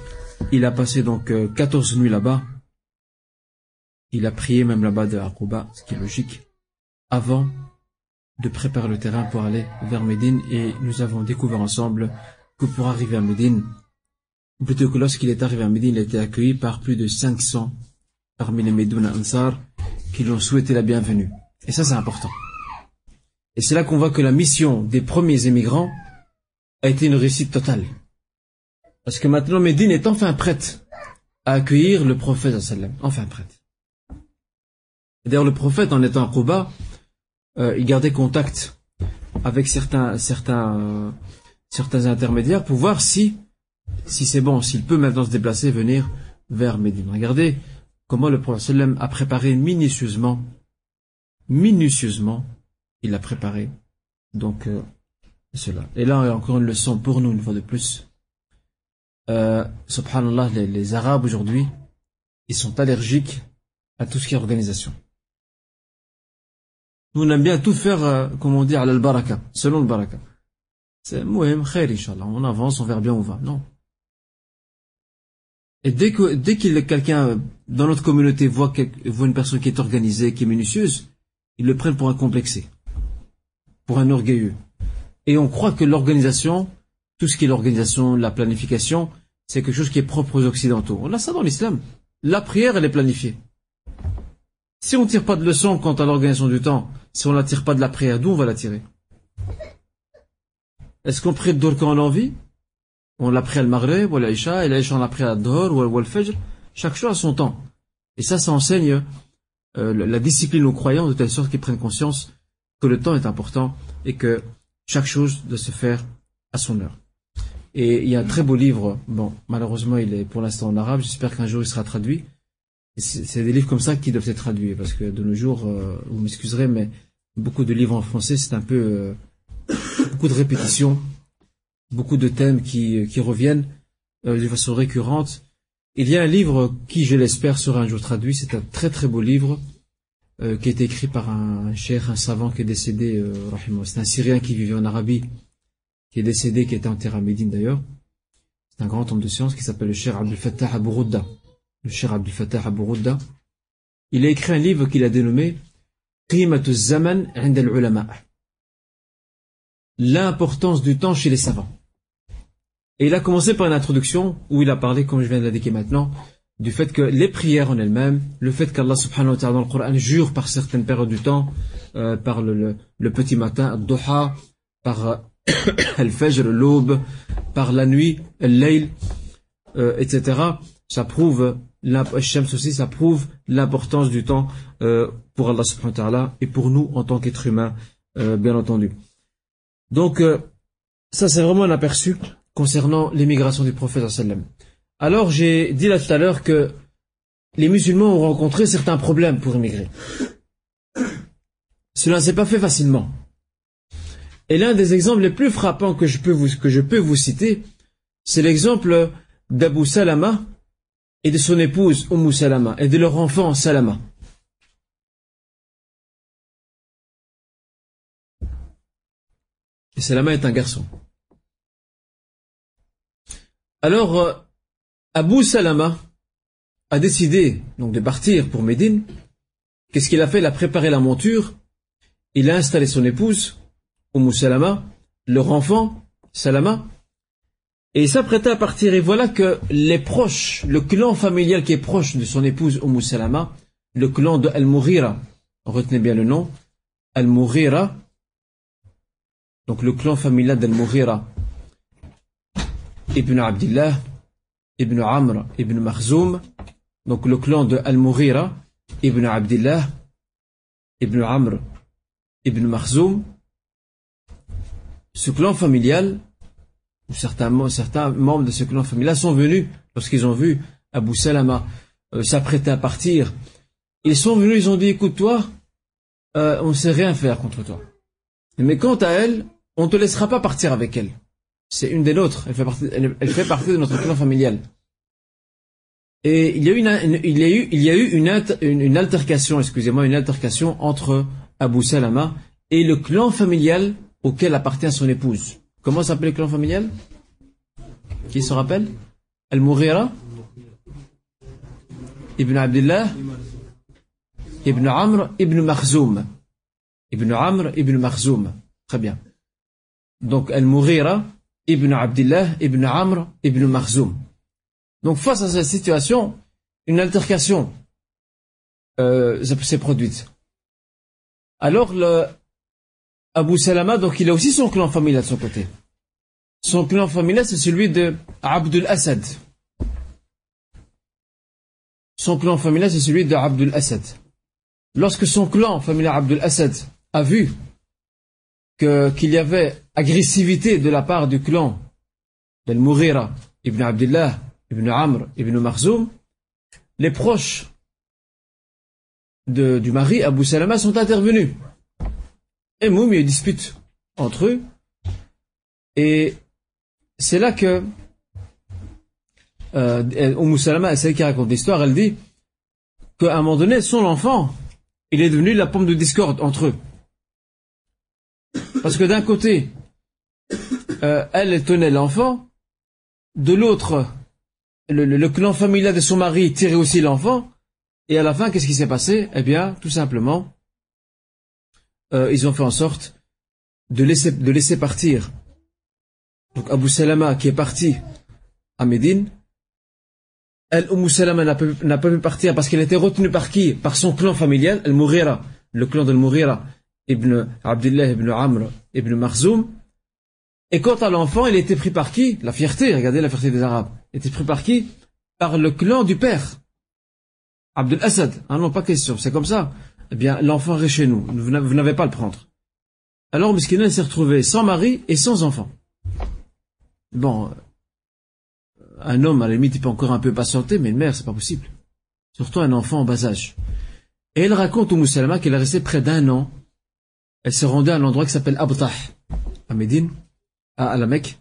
il a passé donc 14 nuits là-bas. Il a prié même là-bas de Quba, ce qui est logique, avant de préparer le terrain pour aller vers Médine et nous avons découvert ensemble que pour arriver à Médine, plutôt que lorsqu'il est arrivé à Médine, il a été accueilli par plus de 500 parmi les Médouna Ansar qui lui ont souhaité la bienvenue. Et ça, c'est important. Et c'est là qu'on voit que la mission des premiers émigrants a été une réussite totale. Parce que maintenant, Médine est enfin prête à accueillir le prophète, enfin prête. D'ailleurs, le prophète, en étant à Quba, euh, il gardait contact avec certains, certains, euh, certains intermédiaires pour voir si, si c'est bon, s'il peut maintenant se déplacer, venir vers Médine. Regardez comment le prophète a préparé minutieusement, minutieusement, il a préparé. Donc, euh, cela. Et là, encore une leçon pour nous, une fois de plus. Euh, subhanallah, les, les Arabes aujourd'hui, ils sont allergiques à tout ce qui est organisation. Nous, on aime bien tout faire, euh, comme on dit, à l'al-baraka, selon le baraka. C'est mouhem, khair, inshallah. On avance, on verra bien où on va. Non. Et dès que, dès qu'il quelqu'un euh, dans notre communauté voit, voit une personne qui est organisée, qui est minutieuse, ils le prennent pour un complexé, pour un orgueilleux. Et on croit que l'organisation, tout ce qui est l'organisation, la planification, c'est quelque chose qui est propre aux Occidentaux. On a ça dans l'islam. La prière, elle est planifiée. Si on ne tire pas de leçon quant à l'organisation du temps, si on ne la tire pas de la prière, d'où on va la tirer? Est-ce qu'on prie de quand on a envie? On l'a pris à Maghreb, ou à l'Aïcha, et l'Aïcha on l'a pris à Dor, ou à Fajr. Chaque chose a son temps. Et ça, ça enseigne euh, la discipline aux croyants de telle sorte qu'ils prennent conscience que le temps est important et que chaque chose doit se faire à son heure. Et il y a un très beau livre, bon, malheureusement il est pour l'instant en arabe, j'espère qu'un jour il sera traduit, c'est des livres comme ça qui doivent être traduits, parce que de nos jours, euh, vous m'excuserez, mais beaucoup de livres en français, c'est un peu euh, beaucoup de répétitions, beaucoup de thèmes qui, qui reviennent euh, de façon récurrente. Il y a un livre qui, je l'espère, sera un jour traduit. C'est un très très beau livre qui a été écrit par un cher, un savant qui est décédé, c'est un Syrien qui vivait en Arabie, qui est décédé, qui était enterré à Médine d'ailleurs. C'est un grand homme de science qui s'appelle le cher Abdel Fattah Abu le cher Abdel Fattah Abu il a écrit un livre qu'il a dénommé Zaman ulama L'importance du temps chez les savants. Et il a commencé par une introduction où il a parlé, comme je viens d'indiquer maintenant, du fait que les prières en elles-mêmes, le fait qu'Allah subhanahu wa ta'ala dans le Coran jure par certaines périodes du temps, euh, par le, petit matin, doha, par euh, al-fajr, l'aube, par la nuit, al-layl, euh, etc. Ça prouve aussi, ça prouve l'importance du temps euh, pour Allah subhanahu wa ta'ala et pour nous en tant qu'êtres humains, euh, bien entendu. Donc, ça c'est vraiment un aperçu concernant l'émigration du prophète sallam. Alors, j'ai dit là tout à l'heure que les musulmans ont rencontré certains problèmes pour émigrer. Cela ne s'est pas fait facilement. Et l'un des exemples les plus frappants que je peux vous, citer, c'est l'exemple d'Abu Salama, et de son épouse Umm Salama et de leur enfant Salama. Et Salama est un garçon. Alors, euh, Abu Salama a décidé donc de partir pour Médine. Qu'est-ce qu'il a fait? Il a préparé la monture. Il a installé son épouse, Umm Salama, leur enfant, Salama, et il s'apprêtait à partir. Et voilà que les proches, le clan familial qui est proche de son épouse Umm Salama, le clan de Al-Mughira, retenez bien le nom, Al-Mughira, donc le clan familial d'Al-Mughira, Ibn Abdullah, Ibn Amr, Ibn Makhzoum, donc le clan de Al-Mughira, Ibn Abdullah, Ibn Amr, Ibn Makhzoum, ce clan familial certains, certains membres de ce clan familial sont venus lorsqu'ils ont vu Abu Salama euh, s'apprêter à partir. Ils sont venus, ils ont dit, écoute toi, euh, on ne sait rien faire contre toi. Mais quant à elle, on ne te laissera pas partir avec elle. C'est une des nôtres. Elle fait partie, de notre clan familial. Et il y a eu une, il y a eu, il y a eu une, une altercation, excusez-moi, une altercation entre Abu Salama et le clan familial auquel appartient son épouse. Comment s'appelle le clan familial Qui se rappelle Al-Mughira Ibn Abdullah Ibn Amr Ibn Makhzoum Ibn Amr Ibn Makhzoum Très bien. Donc Al-Mughira Ibn Abdullah Ibn Amr Ibn Makhzoum. Donc face à cette situation, une altercation euh, s'est produite. Alors, le Abu Salama, donc il a aussi son clan familial de son côté. Son clan familial, c'est celui de Abdul Assad. Son clan familial, c'est celui de Abdul Assad. Lorsque son clan familial Abdul Assad a vu qu'il y avait agressivité de la part du clan d'Al-Mughira ibn Abdullah ibn Amr ibn Marzoum, les proches de, du mari, Abu Salama, sont intervenus. Et Moum, il y a une dispute entre eux. Et c'est là que euh, Umm Salama, c'est elle qui raconte l'histoire, elle dit qu'à un moment donné, son enfant, il est devenu la pomme de discorde entre eux. Parce que d'un côté, euh, elle tenait l'enfant, de l'autre, le, clan familial de son mari tirait aussi l'enfant, et à la fin, qu'est-ce qui s'est passé? Eh bien, tout simplement, euh, ils ont fait en sorte de laisser, de laisser partir. Donc Abu Salama qui est parti à Médine, elle, Umm Salama n'a pas, pu partir parce qu'elle était retenue par qui? Par son clan familial, Al-Mughira, le clan de Al-Mughira, ibn Abdullah ibn Amr ibn Marzoum. Et quant à l'enfant, il était pris par qui? La fierté, regardez la fierté des Arabes. Il était pris par qui? Par le clan du père. Abdel Assad. Ah non, pas question, c'est comme ça. Eh bien, l'enfant est chez nous, vous n'avez pas à le prendre. Alors, Miskina s'est retrouvé sans mari et sans enfant. Bon, un homme, à la limite, il peut encore un peu patienter, mais une mère, c'est pas possible. Surtout un enfant en bas âge. Et elle raconte au Moussalama qu'elle est restée près d'un an. Elle s'est rendue à un endroit qui s'appelle Abtah, à Médine, à, la Mecque.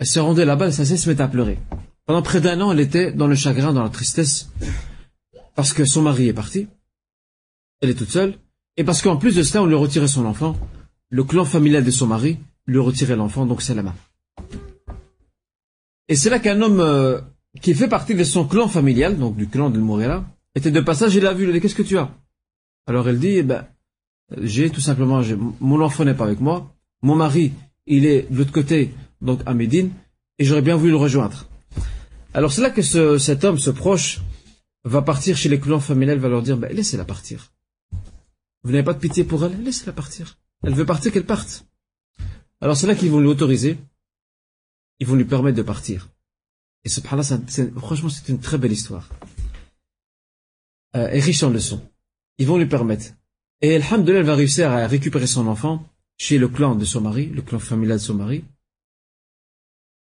Elle s'est rendue là-bas, elle s'est se mettre à pleurer. Pendant près d'un an, elle était dans le chagrin, dans la tristesse, parce que son mari est parti. Elle est toute seule. Et parce qu'en plus de cela, on lui retirait son enfant. Le clan familial de son mari lui retirait l'enfant, donc c'est la main. Et c'est là qu'un homme euh, qui fait partie de son clan familial, donc du clan de Mourela, était de passage, il a vu, il a dit, qu'est-ce que tu as? Alors elle dit, eh ben, j'ai tout simplement, mon enfant n'est pas avec moi, mon mari, il est de l'autre côté, donc à Médine, et j'aurais bien voulu le rejoindre. Alors c'est là que cet homme, ce proche, va partir chez les clans familiales, va leur dire, ben, laissez-la partir. Vous n'avez pas de pitié pour elle, laissez-la partir. Elle veut partir, qu'elle parte. Alors c'est là qu'ils vont lui autoriser ils vont lui permettre de partir. Et subhanallah, franchement, c'est une très belle histoire. Euh, et riche en leçons. Ils vont lui permettre. Et Alhamdulillah, elle va réussir à récupérer son enfant chez le clan de son mari, le clan familial de son mari.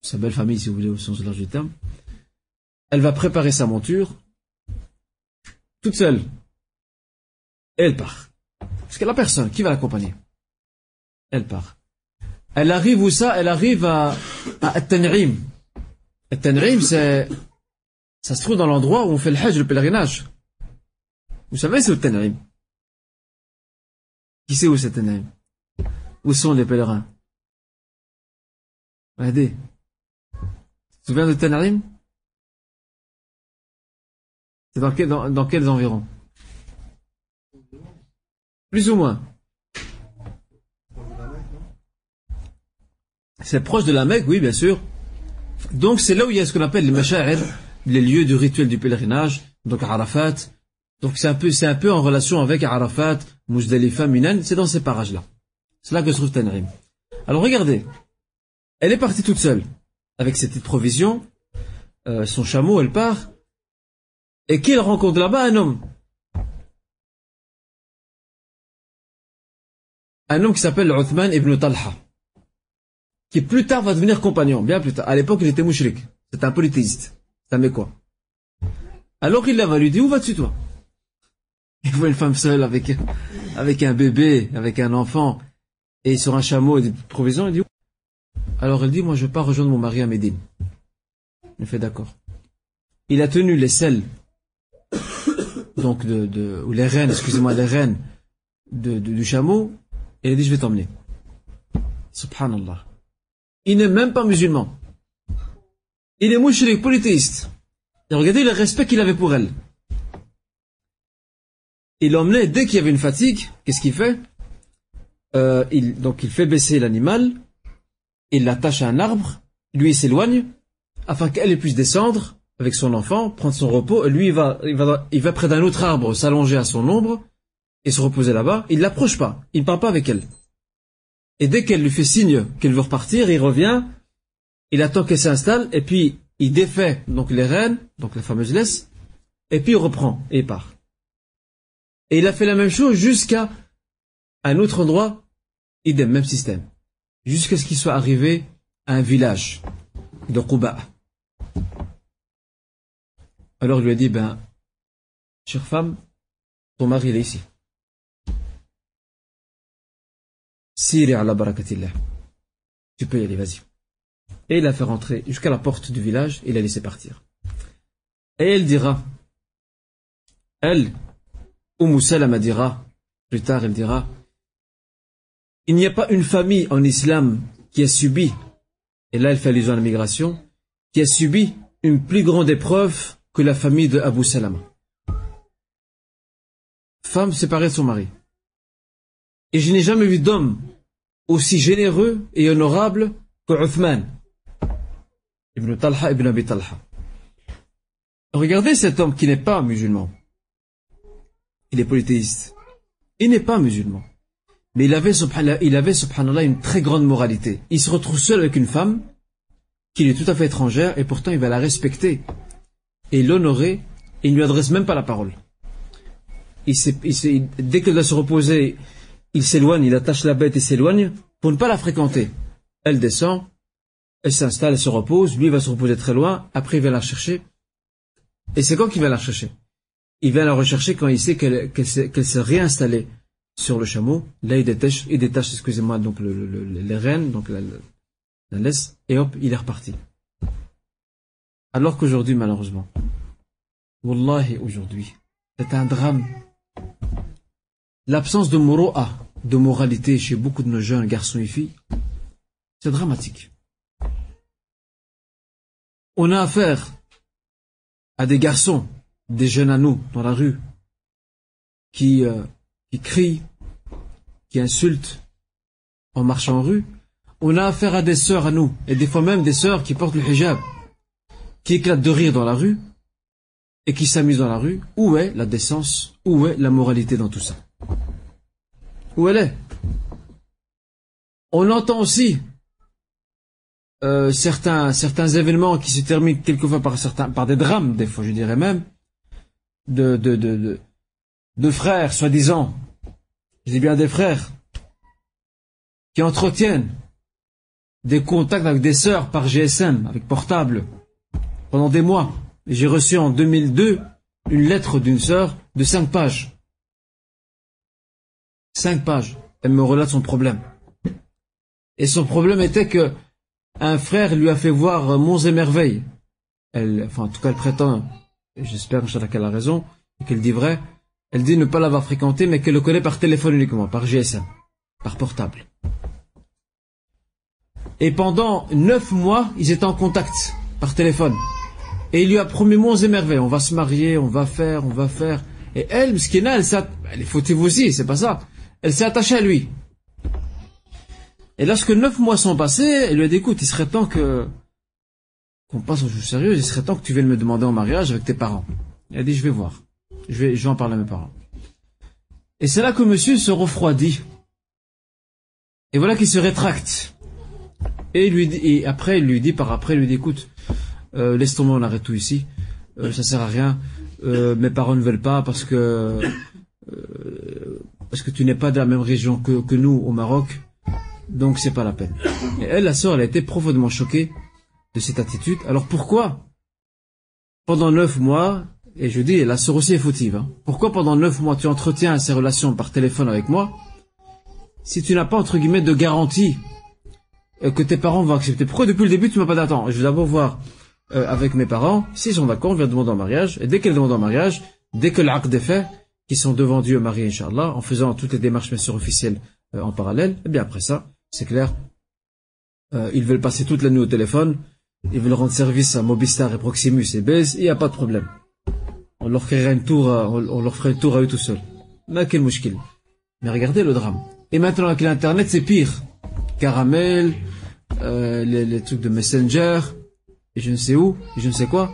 Sa belle famille, si vous voulez, au sens large du terme. Elle va préparer sa monture, toute seule. Et elle part. Parce qu'elle a personne. Qui va l'accompagner? Elle part. Elle arrive où ça? Elle arrive à, à. At-Tan'im, c'est, ça se trouve dans l'endroit où on fait le hajj, le pèlerinage. Vous savez, c'est au. Qui sait où c'est Tan'im Où sont les pèlerins? Regardez. Tu te souviens de Tan'im C'est dans, dans, dans quels environs? Plus ou moins. C'est proche de la Mecque, oui, bien sûr. Donc c'est là où il y a ce qu'on appelle les masha'ir, les lieux du rituel du pèlerinage, donc Arafat. Donc c'est un peu, un peu en relation avec Arafat, Muzdalifa, Minan, c'est dans ces parages-là. C'est là que se trouve Tanrim. Alors regardez, elle est partie toute seule, avec ses petites provisions, euh, son chameau, elle part, et qui rencontre là-bas Un homme. Un homme qui s'appelle Uthman ibn Talha qui plus tard va devenir compagnon, bien plus tard. À l'époque, il était mouchrik. C'était un polythéiste. C'est un quoi? Alors il va lui dit, où vas-tu toi? Il voit une femme seule avec, avec un bébé, avec un enfant, et sur un chameau et des provisions, il dit, alors elle dit, moi je pas rejoindre mon mari à Médine. Il fait d'accord. Il a tenu les selles, donc de, ou les rênes, excusez-moi, les rênes de, du chameau, il a dit, je vais t'emmener. Subhanallah. Il n'est même pas musulman. Il est mouchrik, polythéiste. Et regardez le respect qu'il avait pour elle. Il l'emmenait dès qu'il y avait une fatigue. Qu'est-ce qu'il fait? Euh, il, Donc il fait baisser l'animal, il l'attache à un arbre, lui il s'éloigne, afin qu'elle puisse descendre, avec son enfant, prendre son repos, et lui, il va, près d'un autre arbre, s'allonger à son ombre, et se reposer là-bas. Il l'approche pas. Il ne parle pas avec elle. Et dès qu'elle lui fait signe qu'elle veut repartir, il revient, il attend qu'elle s'installe, et puis il défait donc les rênes, donc la fameuse laisse, et puis il reprend, et il part. Et il a fait la même chose jusqu'à un autre endroit, idem, même système. Jusqu'à ce qu'il soit arrivé à un village de. Alors il lui a dit, ben, chère femme, ton mari il est ici. Siri ala barakatillah. Tu peux y aller, vas-y. Et il l'a fait rentrer jusqu'à la porte du village et l'a laissé partir. Et elle dira, elle, Umm Salama dira, plus tard elle dira, il n'y a pas une famille en islam qui a subi, et là elle fait allusion à la migration, qui a subi une plus grande épreuve que la famille de Abu Salama. Femme séparée de son mari. Et je n'ai jamais vu d'homme aussi généreux et honorable que Uthman, ibn Talha ibn Abi Talha. Regardez cet homme qui n'est pas musulman. Il est polythéiste. Il n'est pas musulman. Mais il avait, il avait, une très grande moralité. Il se retrouve seul avec une femme qui est tout à fait étrangère et pourtant il va la respecter et l'honorer et il ne lui adresse même pas la parole. Il il dès qu'elle doit se reposer, il s'éloigne, il attache la bête et s'éloigne pour ne pas la fréquenter. Elle descend, elle s'installe, elle se repose, lui va se reposer très loin, après il va la chercher. Et c'est quand qu'il va la chercher Il va la rechercher quand il sait qu'elle s'est réinstallée sur le chameau. Là, il détache, il détache excusez-moi, donc les rênes, donc la, la laisse, et hop, il est reparti. Alors qu'aujourd'hui, malheureusement, Wallahi, aujourd'hui, c'est un drame. L'absence de moro'a, de moralité chez beaucoup de nos jeunes garçons et filles, c'est dramatique. On a affaire à des garçons, des jeunes à nous, dans la rue, qui, euh, qui crient, qui insultent en marchant en rue. On a affaire à des sœurs à nous, et des fois même des sœurs qui portent le hijab qui éclate de rire dans la rue et qui s'amuse dans la rue, où est la décence? Où est la moralité dans tout ça? Où elle est? On entend aussi euh, certains, certains événements qui se terminent quelquefois par, certains, par des drames, des fois je dirais même, de, de, de, de, de frères, soi-disant, je dis bien des frères, qui entretiennent des contacts avec des sœurs par GSM, avec portable, pendant des mois. J'ai reçu en 2002 une lettre d'une sœur de cinq pages. Cinq pages. Elle me relate son problème. Et son problème était que un frère lui a fait voir Monts et Merveilles. Elle, enfin, en tout cas, elle prétend, j'espère qu'elle a raison, qu'elle dit vrai, elle dit ne pas l'avoir fréquenté, mais qu'elle le connaît par téléphone uniquement, par GSM, par portable. Et pendant neuf mois, ils étaient en contact, par téléphone. Et il lui a promis monts et merveilles. On va se marier, on va faire, on va faire. Et elle, Mskina, elle elle est fautive aussi, c'est pas ça. Elle s'est attachée à lui. Et lorsque neuf mois sont passés, elle lui a dit, écoute, il serait temps que, qu'on passe aux choses sérieuses, il serait temps que tu viennes me demander en mariage avec tes parents. Elle a dit, je vais voir. Je vais, en parler à mes parents. Et c'est là que monsieur se refroidit. Et voilà qu'il se rétracte. Et lui dit, et après, il lui dit, par après, il lui dit, écoute, euh, laisse tomber, on arrête tout ici, euh, ça sert à rien, euh, mes parents ne veulent pas parce que euh, parce que tu n'es pas de la même région que, nous au Maroc, donc c'est pas la peine. Et elle, la sœur, elle a été profondément choquée de cette attitude. Alors pourquoi pendant neuf mois, et je dis, la sœur aussi est fautive, hein, pourquoi pendant neuf mois tu entretiens ces relations par téléphone avec moi si tu n'as pas entre guillemets de garantie que tes parents vont accepter? Pourquoi depuis le début tu m'as pas d'attendre Je vais d'abord voir euh, avec mes parents, s'ils sont d'accord, on vient demander en mariage, et dès qu'elle demande en mariage, dès que l'acte est fait, qu'ils sont devant Dieu mariés, Inch'Allah, en faisant toutes les démarches bien sûr officielles euh, en parallèle, et bien après ça, c'est clair, euh, ils veulent passer toute la nuit au téléphone, ils veulent rendre service à Mobistar et Proximus et Bez, il n'y a pas de problème. On leur ferait un tour, à, on, leur ferait un tour à eux tout seuls. Mais quel mouchkil. Mais regardez le drame. Et maintenant avec l'internet, c'est pire. Caramel, les, les trucs de Messenger, et je ne sais où, et je ne sais quoi.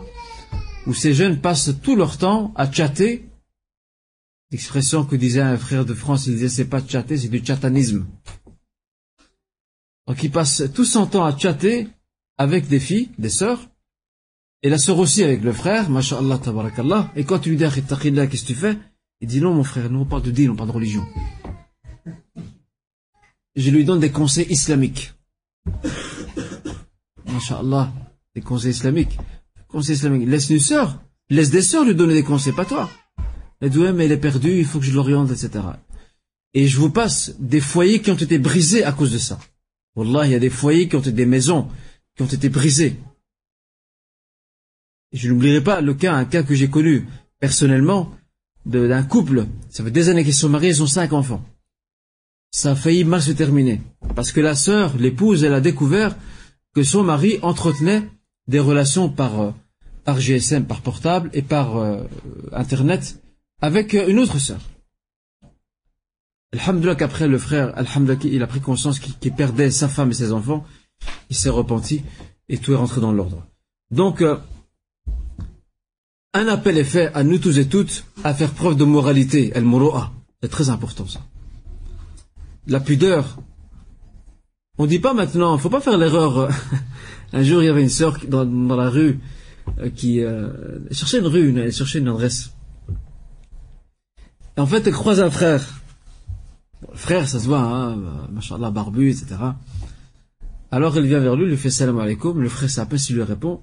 où ces jeunes passent tout leur temps à chatter. L'expression que disait un frère de France, il disait c'est pas chatter, c'est du chatanisme. Donc ils passent tout son temps à chatter avec des filles, des sœurs, et la sœur aussi avec le frère, masha'Allah, tabarakallah. Et quand tu lui dis, qu'est-ce que tu fais? Il dit, non mon frère, nous on parle de dîn, on parle de religion. Je lui donne des conseils islamiques. Masha'Allah, des conseils islamiques. Conseils islamiques. Laisse une sœur, laisse des sœurs lui donner des conseils, pas toi. Elle est perdue, il faut que je l'oriente, etc. Et je vous passe des foyers qui ont été brisés à cause de ça. Wallah, il y a des foyers qui ont été des maisons qui ont été brisées. Je n'oublierai pas le cas, un cas que j'ai connu personnellement, d'un couple. Ça fait des années qu'ils sont mariés, ils ont cinq enfants. Ça a failli mal se terminer. Parce que la sœur, l'épouse, elle a découvert que son mari entretenait des relations par, euh, par GSM, par portable et par euh, Internet avec euh, une autre sœur. Alhamdulillah qu'après le frère, Alhamdulillah il a pris conscience qu'il perdait sa femme et ses enfants, il s'est repenti et tout est rentré dans l'ordre. Donc, un appel est fait à nous tous et toutes à faire preuve de moralité, el moro'a. C'est très important ça. La pudeur. On dit pas maintenant, faut pas faire l'erreur. Un jour, il y avait une sœur dans, la rue euh, qui euh, cherchait une rue, elle cherchait une adresse. En fait, elle croise un frère. le frère, ça se voit, hein, machallah, barbu, etc. Alors elle vient vers lui, lui fait salam alaikum, le frère s'appelle, s'il lui répond.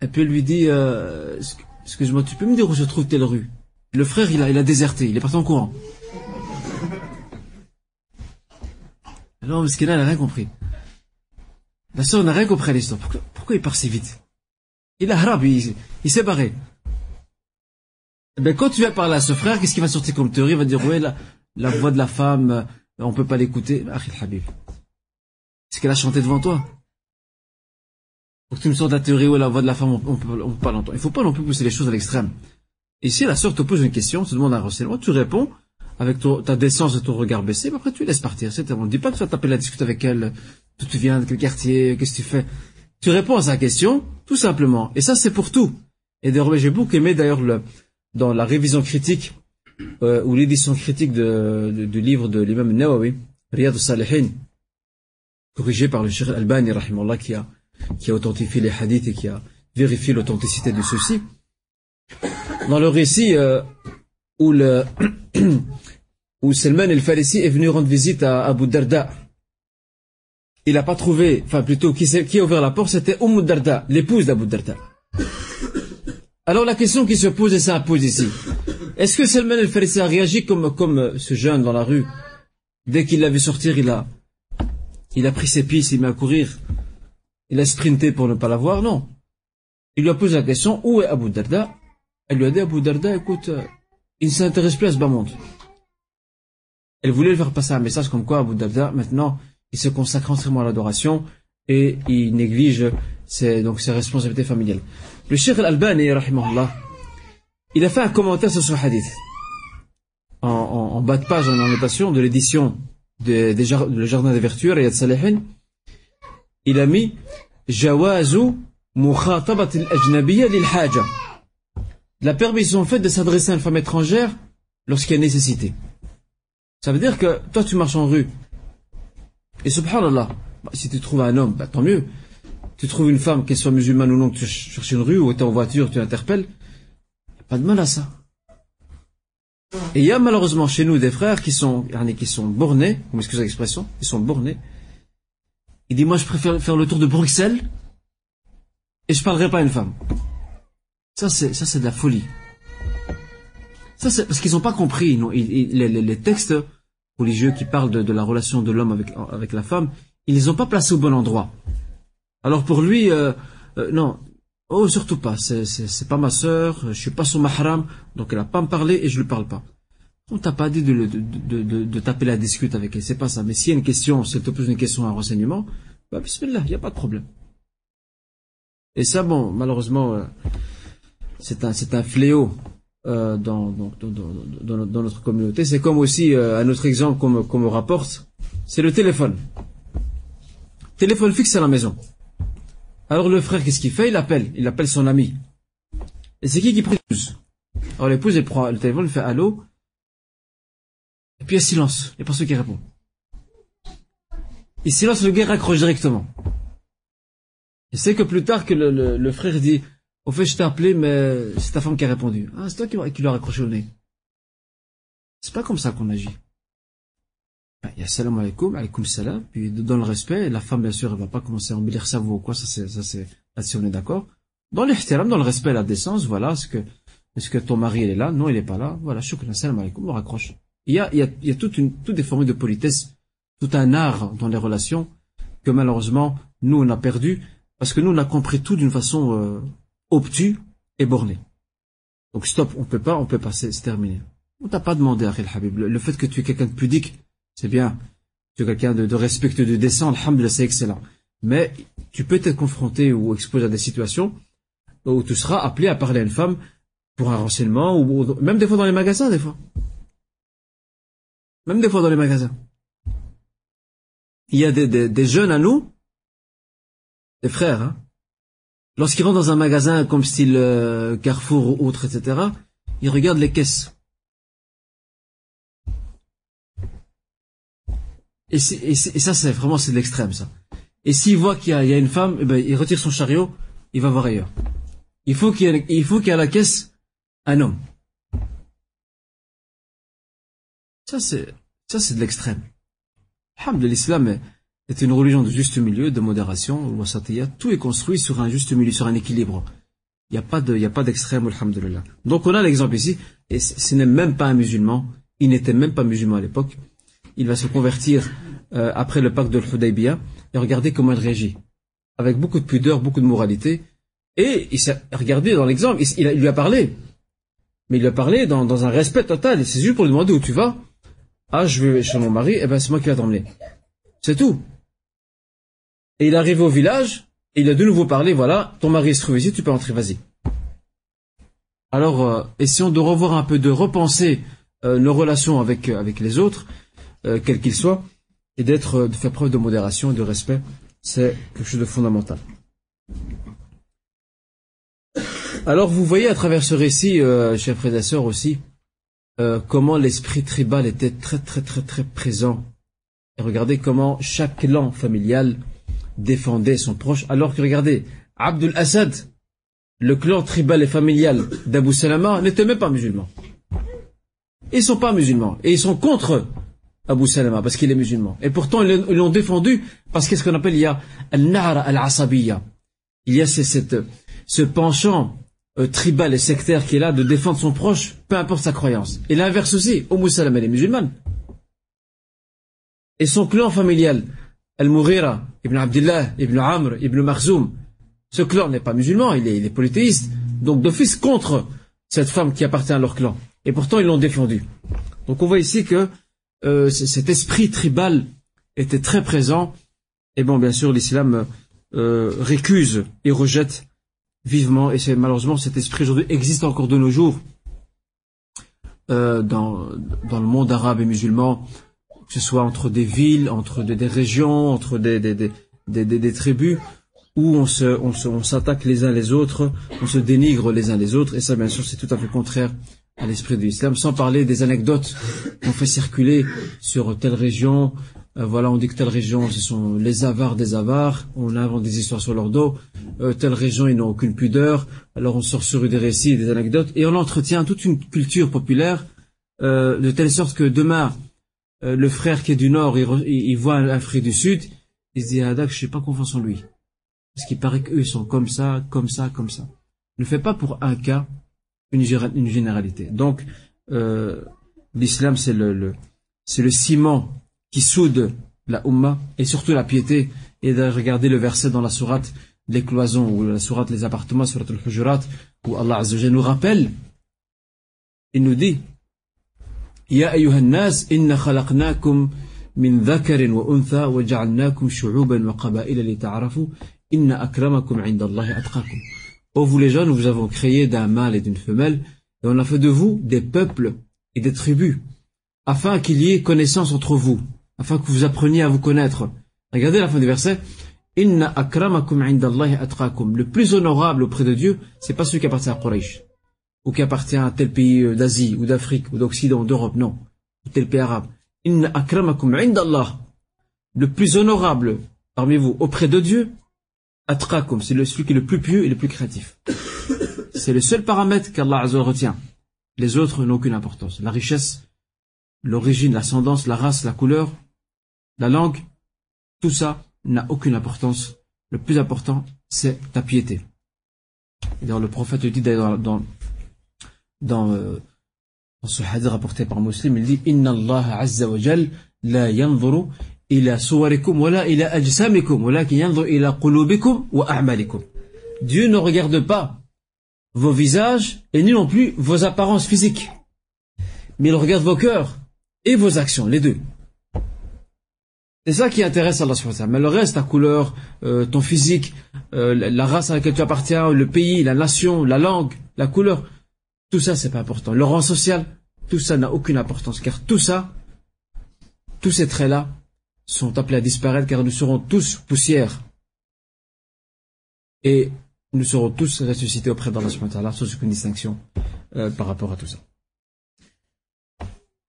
Et puis elle lui dit, euh, excuse-moi, tu peux me dire où se trouve telle rue? Le frère, il a, il a déserté, il est parti en courant. Alors, Meskina, elle n'a rien compris. La sœur n'a rien compris à l'histoire. Pourquoi, il part si vite? Il a harab, il, s'est barré. Ben, quand tu vas parler à ce frère, qu'est-ce qui va sortir comme théorie? Il va dire, ouais, la, la voix de la femme, euh, on peut pas l'écouter. Achil Habib. C'est qu'elle a chanté devant toi? Pour que tu me sortes la théorie où la voix de la femme, on, on, peut, pas l'entendre. Il faut pas non plus pousser les choses à l'extrême. Et si la sœur te pose une question, te demande un renseignement, tu réponds avec ta décence et ton regard baissé, mais après tu laisses partir. C'est on ne dit pas que tu vas t'appeler à discuter avec elle, d'où tu viens, de quel quartier, qu'est-ce que tu fais. Tu réponds à sa question, tout simplement. Et ça, c'est pour tout. Et d'ailleurs, j'ai beaucoup aimé d'ailleurs le, dans la révision critique, euh, ou l'édition critique du livre de l'imam Nawawi, Riyad al-Salihin, corrigé par le Cheikh Al-Albani, qui a qui a authentifié les hadiths et qui a vérifié l'authenticité de ceux-ci. Dans le récit euh, où, le où Salman el-Farisi est venu rendre visite à Abu Darda, il n'a pas trouvé, enfin plutôt, qui, qui a ouvert la porte, c'était Umm Darda, l'épouse d'Abu Darda. Alors la question qui se pose et s'impose ici, est-ce que Salman el-Farisi a réagi comme, comme ce jeune dans la rue Dès qu'il l'a vu sortir, il a, il a pris ses pistes, il met à courir il a sprinté pour ne pas la voir, non. Il lui a posé la question, où est Abu Darda? Elle lui a dit, Abu Darda, écoute, euh, il ne s'intéresse plus à ce bas monde. Elle voulait lui faire passer un message comme quoi Abu Darda, maintenant, il se consacre entièrement à l'adoration et il néglige donc, ses responsabilités familiales. Le Cheikh Al-Albani, il a fait un commentaire sur ce hadith. En, bas de page, en annotation de l'édition de, Le Jardin des Vertus, il a mis la permission faite de s'adresser à une femme étrangère lorsqu'il y a nécessité. Ça veut dire que toi tu marches en rue et subhanallah, bah, si tu trouves un homme, bah, tant mieux. Tu trouves une femme, qu'elle soit musulmane ou non, que tu cherches une rue ou tu es en voiture, tu l'interpelles, pas de mal à ça. Et il y a malheureusement chez nous des frères qui sont, qui sont bornés, vous m'excusez l'expression, ils sont bornés, il dit, moi, je préfère faire le tour de Bruxelles et je parlerai pas à une femme. Ça, c'est, ça, c'est de la folie. Ça, c'est parce qu'ils n'ont pas compris. Non, les, textes religieux qui parlent de, la relation de l'homme avec, avec la femme, ils les ont pas placés au bon endroit. Alors pour lui, euh, euh, non, oh surtout pas. C'est, pas ma sœur. Je suis pas son mahram, donc elle a pas me parler et je lui parle pas. On t'a pas dit de, de, de, de, taper la discute avec elle, c'est pas ça. Mais s'il y a une question, si elle te une question, un renseignement, bah bismillah, il n'y a pas de problème. Et ça, bon, malheureusement, euh, c'est un, un fléau dans, dans, dans, notre communauté. C'est comme aussi un autre exemple qu'on me, rapporte, c'est le téléphone. Téléphone fixe à la maison. Alors le frère, qu'est-ce qu'il fait? Il appelle, il appelle son ami. Et c'est qui qui prend l'épouse Alors l'épouse, elle prend le téléphone, elle fait allô, et puis il silence, il n'y a personne qui répond. Et silence, le gars raccroche directement. Et c'est que plus tard que le, frère dit, au fait, je t'ai appelé, mais c'est ta femme qui a répondu. Ah, c'est toi qui, qui lui a raccroché au nez. C'est pas comme ça qu'on agit. Ben, il y a salam alaikum, alaikum salam, puis dans le respect, la femme, bien sûr, elle va pas commencer à embellir sa voix ou quoi, ça c'est, ça c'est, là-dessus on est d'accord. Dans l'ihtiram, dans le respect la décence, voilà, est-ce que, est-ce que ton mari, il est là? Non, il est pas là. Voilà, shukran, salam alaikum, on raccroche. Il y a, il y a, il y a toute une, toutes des formes de politesse, tout un art dans les relations que malheureusement, nous, on a perdu, parce que nous, on a compris tout d'une façon euh, obtue et bornée. Donc stop, on peut pas, on peut pas, c'est terminé. On t'a pas demandé, Akhil Habib. Le, fait que tu es quelqu'un de pudique, c'est bien. Tu es quelqu'un de, de respectueux, de décent, alhamdulillah, c'est excellent. Mais tu peux être confronté ou exposé à des situations où tu seras appelé à parler à une femme pour un renseignement, ou, même des fois dans les magasins, des fois. Même des fois dans les magasins. Il y a des, jeunes à nous, des frères, hein, lorsqu'ils rentrent dans un magasin comme style euh, Carrefour ou autre, etc., ils regardent les caisses. Et, ça, c'est vraiment c'est de l'extrême, ça. Et s'il voit qu'il y, a une femme, eh ben, il retire son chariot, il va voir ailleurs. Il faut qu'il y qu'il y ait à la caisse un homme. Ça, c'est, ça, c'est de l'extrême. L'islam est une religion de juste milieu, de modération, tout est construit sur un juste milieu, sur un équilibre. Il n'y a pas de, il y a pas d'extrême, alhamdulillah. Donc on a l'exemple ici, et ce n'est même pas un musulman, il n'était même pas musulman à l'époque, il va se convertir euh, après le pacte de l'Hudaybiyah, et regardez comment il réagit. Avec beaucoup de pudeur, beaucoup de moralité. Et il s'est regardé dans l'exemple, il, lui a parlé. Mais il lui a parlé dans, dans un respect total. Et c'est juste pour lui demander où tu vas. Ah, je vais chez mon mari, eh ben c'est moi qui vais t'emmener. C'est tout. Et il arrive au village, et il a de nouveau parlé, voilà, ton mari se trouve ici, tu peux entrer, vas-y. Alors, euh, essayons de revoir un peu, de repenser euh, nos relations avec, avec les autres, euh, quel qu'il soit, et d'être, euh, de faire preuve de modération et de respect, c'est quelque chose de fondamental. Alors vous voyez à travers ce récit, euh, chers frères et sœurs aussi, euh, comment l'esprit tribal était très très très très présent. Et regardez comment chaque clan familial défendait son proche, alors que regardez, Abdul Assad, le clan tribal et familial d'Abu Salama, n'était même pas musulman. Ils sont pas musulmans, et ils sont contre Abu Salama, parce qu'il est musulman. Et pourtant, ils l'ont défendu, parce qu'est-ce qu'on appelle, il y a al-na'ra al-asabiya. Il y a cette, ce penchant euh, tribal et sectaire qui est là de défendre son proche, peu importe sa croyance. Et l'inverse aussi, Abu Salama, elle est musulmane. Et son clan familial, Al-Mughira, Ibn Abdullah, Ibn Amr, Ibn Makhzoum, ce clan n'est pas musulman, il est polythéiste. Donc d'office contre cette femme qui appartient à leur clan. Et pourtant, ils l'ont défendu. Donc on voit ici que euh, cet esprit tribal était très présent. Et bon, bien sûr, l'islam euh, récuse et rejette vivement. Et c'est malheureusement cet esprit aujourd'hui existe encore de nos jours euh, dans, dans le monde arabe et musulman, que ce soit entre des villes, entre des, régions, entre des, des, des, des, tribus, où on se, on s'attaque les uns les autres, on se dénigre les uns les autres. Et ça, bien sûr, c'est tout à fait contraire à l'esprit de l'islam, sans parler des anecdotes qu'on fait circuler sur telle région. Euh, voilà, on dit que telle région, ce sont les avares des avares. On invente des histoires sur leur dos. Euh, telle région, ils n'ont aucune pudeur. Alors on sort sur des récits, des anecdotes, et on entretient toute une culture populaire euh, de telle sorte que demain, le frère qui est du nord, il, voit un, frère du sud, il se dit ah je suis pas confiance en lui, parce qu'il paraît qu'eux sont comme ça, comme ça, comme ça. Ne fais pas pour un cas une, généralité. Donc, euh, l'islam, c'est le, c'est le ciment qui soude la Ummah et surtout la piété. Et de regarder le verset dans la sourate les cloisons ou la sourate les appartements, sourate al-Hujurat, où Allah Azza nous rappelle, il nous dit, Ya ayyuhan nas, inna khalaqnakum min dhakarin wa untha wa ja'alnakum shu'uban wa qaba'ila li ta'arafu, inna akramakum 'inda Allahi atqakum. Ô vous les jeunes, nous vous avons créé d'un mâle et d'une femelle, et on a fait de vous des peuples et des tribus, afin qu'il y ait connaissance entre vous, afin que vous appreniez à vous connaître. Regardez la fin du verset. Inna akramakum. Le plus honorable auprès de Dieu, c'est pas celui qui appartient à Quraysh. ou qui appartient à tel pays euh, d'Asie, ou d'Afrique, ou d'Occident, d'Europe, non. Ou tel pays arabe. Inna akramakum indallah. Le plus honorable parmi vous auprès de Dieu, atrakum, c'est celui qui est le plus pieux et le plus créatif. C'est le seul paramètre qu'Allah Azza retient. Les autres n'ont aucune importance. La richesse, l'origine, l'ascendance, la race, la couleur, la langue, tout ça n'a aucune importance. Le plus important, c'est ta piété. D'ailleurs, le prophète dit dans, dans, euh, dans ce hadith rapporté par Muslim, il dit Inna Azza wa la yanzuru la ila ajsamikum wa lakin yanzuru ila qulubikum wa a'malikum. Dieu ne regarde pas vos visages et ni non plus vos apparences physiques. Mais il regarde vos cœurs et vos actions, les deux. C'est ça qui intéresse Allah subhanahu. Mais le reste, ta couleur, euh, ton physique, euh, la- la race à laquelle tu appartiens, le pays, la nation, la langue, la couleur, tout ça c'est pas important. Le rang social, tout ça n'a aucune importance. Car tout ça, tous ces traits-là, sont appelés à disparaître car nous serons tous poussière. Et nous serons tous ressuscités auprès d'Allah subhanahu sans aucune distinction euh, par rapport à tout ça.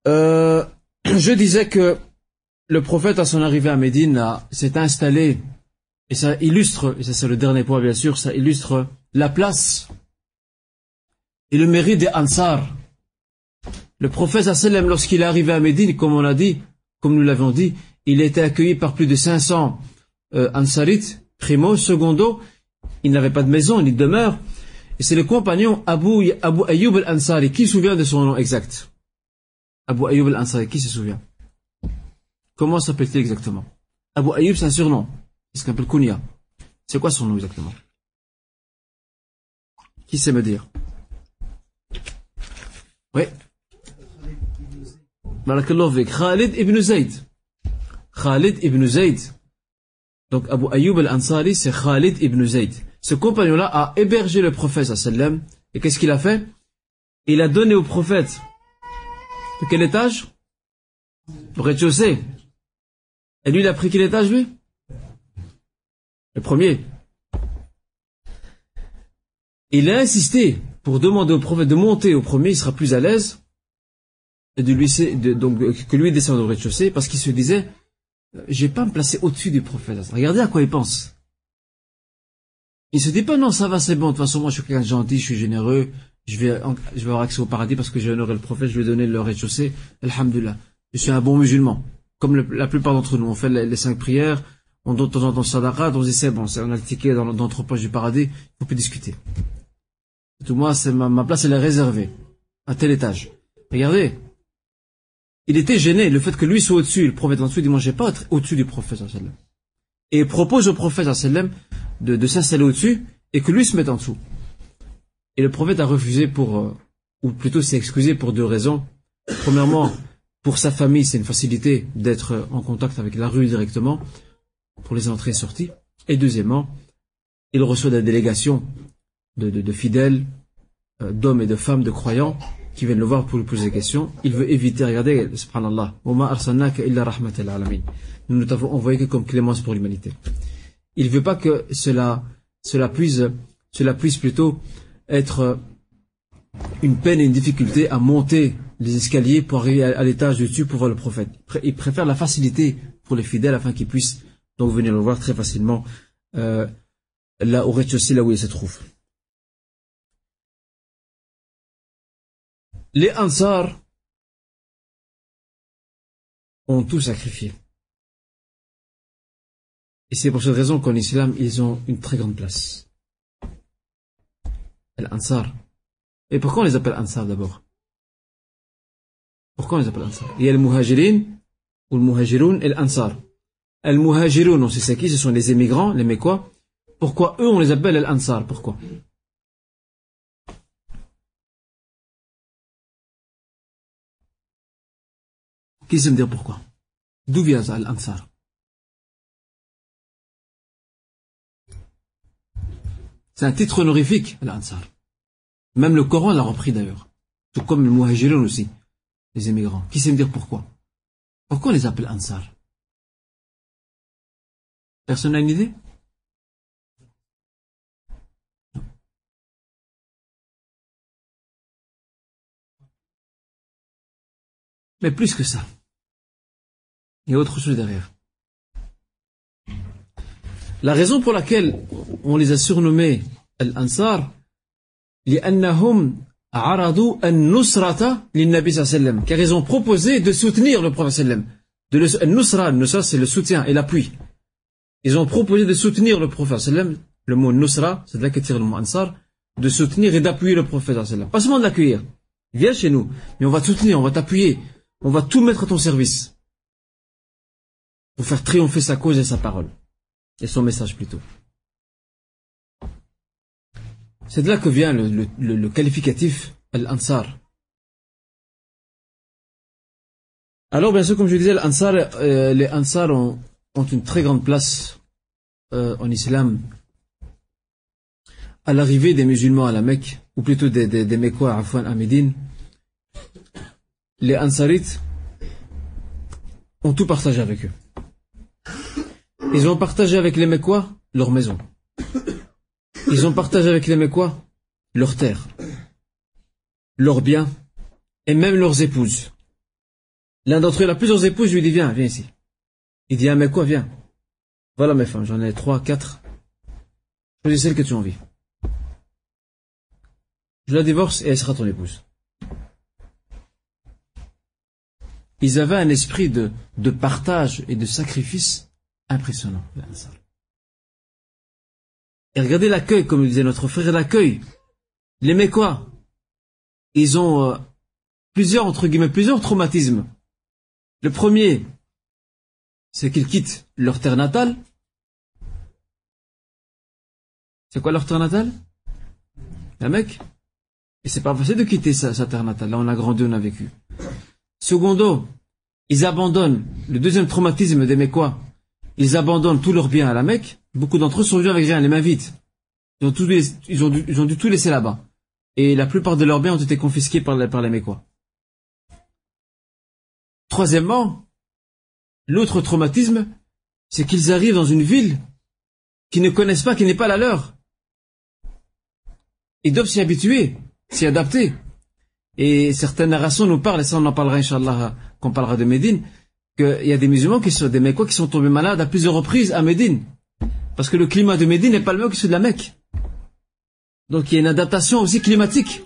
Euh, je disais que le prophète, à son arrivée à Médine, s'est installé, et ça illustre, et ça c'est le dernier point bien sûr, ça illustre la place et le mérite des Ansar. Le prophète, lorsqu'il est arrivé à Médine, comme on l'a dit, comme nous l'avons dit, il été accueilli par plus de 500 euh, Ansarites, primo, secondo, il n'avait pas de maison ni de demeure, et c'est le compagnon Abu, Abu Ayyub al-Ansari. Qui se souvient de son nom exact Abu Ayyub al-Ansari, qui se souvient? Comment s'appelle-t-il exactement? Abu Ayyub, c'est un surnom. Il s'appelle Kunya. C'est quoi son nom exactement? Qui sait me dire? Oui. Barakallahu. Khalid ibn Zayd. Khalid ibn Zayd. Donc Abu Ayyub al-Ansari, c'est Khalid ibn Zayd. Ce compagnon-là a hébergé le prophète sallam. Et qu'est-ce qu'il a fait? Il a donné au prophète de quel étage? Le rez-de-chaussée. Et lui, il a pris quel étage, lui? Le premier. Il a insisté pour demander au prophète de monter au premier, il sera plus à l'aise, et que lui descende au rez-de-chaussée, parce qu'il se disait, je vais pas me placer au-dessus du prophète. Regardez à quoi il pense. Il se dit pas, non, ça va, c'est bon, de toute façon, moi, je suis quelqu'un de gentil, je suis généreux, je vais, je vais avoir accès au paradis parce que j'ai honoré le prophète, je vais donner le rez-de-chaussée, alhamdulillah. Je suis un bon musulman. Comme la plupart d'entre nous, on fait les, cinq prières, on donne de temps en temps sadaqa, on se dit c'est bon, on a le ticket dans, dans poche du paradis, il faut plus discuter. Tout moi, c'est ma, ma place, elle est réservée. À tel étage. Regardez. Il était gêné, le fait que lui soit au-dessus, le prophète en dessous, il dit, moi, je vais pas être au-dessus du prophète. Et propose au prophète, de, s'installer au-dessus, et que lui se mette en dessous. Et le prophète a refusé pour, euh, ou plutôt s'est excusé pour deux raisons. Premièrement, pour sa famille, c'est une facilité d'être en contact avec la rue directement, pour les entrées et sorties. Et deuxièmement, il reçoit des délégations de fidèles, euh, d'hommes et de femmes, de croyants, qui viennent le voir pour lui poser des questions, il veut éviter, regardez, subhanallah, nous ne t'avons envoyé que comme clémence pour l'humanité. Il ne veut pas que cela, cela, puisse, cela puisse plutôt être une peine et une difficulté à monter les escaliers pour arriver à, l'étage du dessus pour voir le prophète. Il préfère la facilité pour les fidèles afin qu'ils puissent donc venir le voir très facilement euh, là au rez-de-chaussée, là où il se trouve. Les Ansar ont tout sacrifié. Et c'est pour cette raison qu'en islam, ils ont une très grande place. Les Ansar. Et pourquoi on les appelle Ansar d'abord? Pourquoi on les appelle Ansar? Il y a le Muhajirin, ou le Muhajiroun et l'Ansar. El Muhajiroun, on sait c'est qui? Ce sont les émigrants, les Mécois. Pourquoi eux, on les appelle l'Ansar Pourquoi? Qui sait me dire pourquoi? D'où vient ça, l'Ansar? C'est un titre honorifique, l'Ansar. Même le Coran l'a repris d'ailleurs. Tout comme le Muhajiroun aussi, les émigrants. Qui sait me dire pourquoi? Pourquoi on les appelle Ansar? Personne n'a une idée? Mais plus que ça. Il y a autre chose derrière. La raison pour laquelle on les a surnommés Al-Ansar, لأنهم عرضوا النصرة للنبي صلى الله عليه وسلم car ils ont proposé de soutenir le prophète sallam de le nusra nusra c'est le soutien et l'appui ils ont proposé de soutenir le prophète sallam le mot nusra c'est de là que tire le mot ansar de soutenir et d'appuyer le prophète sallam pas seulement de l'accueillir viens chez nous mais on va te soutenir on va t'appuyer on va tout mettre à ton service pour faire triompher sa cause et sa parole et son message plutôt c'est de là que vient le, qualificatif Al-Ansar. Alors, bien sûr, comme je disais, euh, les Ansar ont, une très grande place euh, en islam. À l'arrivée des musulmans à la Mecque, ou plutôt des, des, des Mekwa à Médine, les Ansarites ont tout partagé avec eux. Ils ont partagé avec les Mekwa leur maison. Ils ont partagé avec les Mekwa leurs terres, leurs biens et même leurs épouses. L'un d'entre eux a plusieurs épouses, lui dit viens, viens ici. Il dit mais quoi, viens. Voilà mes femmes, j'en ai trois, quatre. Choisis celle que tu as envie. Je la divorce et elle sera ton épouse. Ils avaient un esprit de, partage et de sacrifice impressionnant. Et regardez l'accueil, comme disait notre frère, l'accueil. Les Mécois, ils ont euh, plusieurs, entre guillemets, plusieurs traumatismes. Le premier, c'est qu'ils quittent leur terre natale. C'est quoi leur terre natale? La Mecque. Et c'est pas facile de quitter sa, terre natale. Là, on a grandi, on a vécu. Secondo, ils abandonnent, le deuxième traumatisme des Mécois, ils abandonnent tous leurs biens à la Mecque. Beaucoup d'entre eux sont venus avec rien, les mains vides. Ils ont, ils, ont dû, ils tout laisser là-bas. Et la plupart de leurs biens ont été confisqués par, les Mécois. Troisièmement, l'autre traumatisme, c'est qu'ils arrivent dans une ville qu'ils ne connaissent pas, qui n'est pas la leur. Ils doivent s'y habituer, s'y adapter. Et certaines narrations nous parlent, et ça on en parlera, Inch'Allah, quand on parlera de Médine, qu'il y a des musulmans qui sont, des Mécois qui sont tombés malades à plusieurs reprises à Médine. Parce que le climat de Médine n'est pas le même que celui de la Mecque. Donc il y a une adaptation aussi climatique.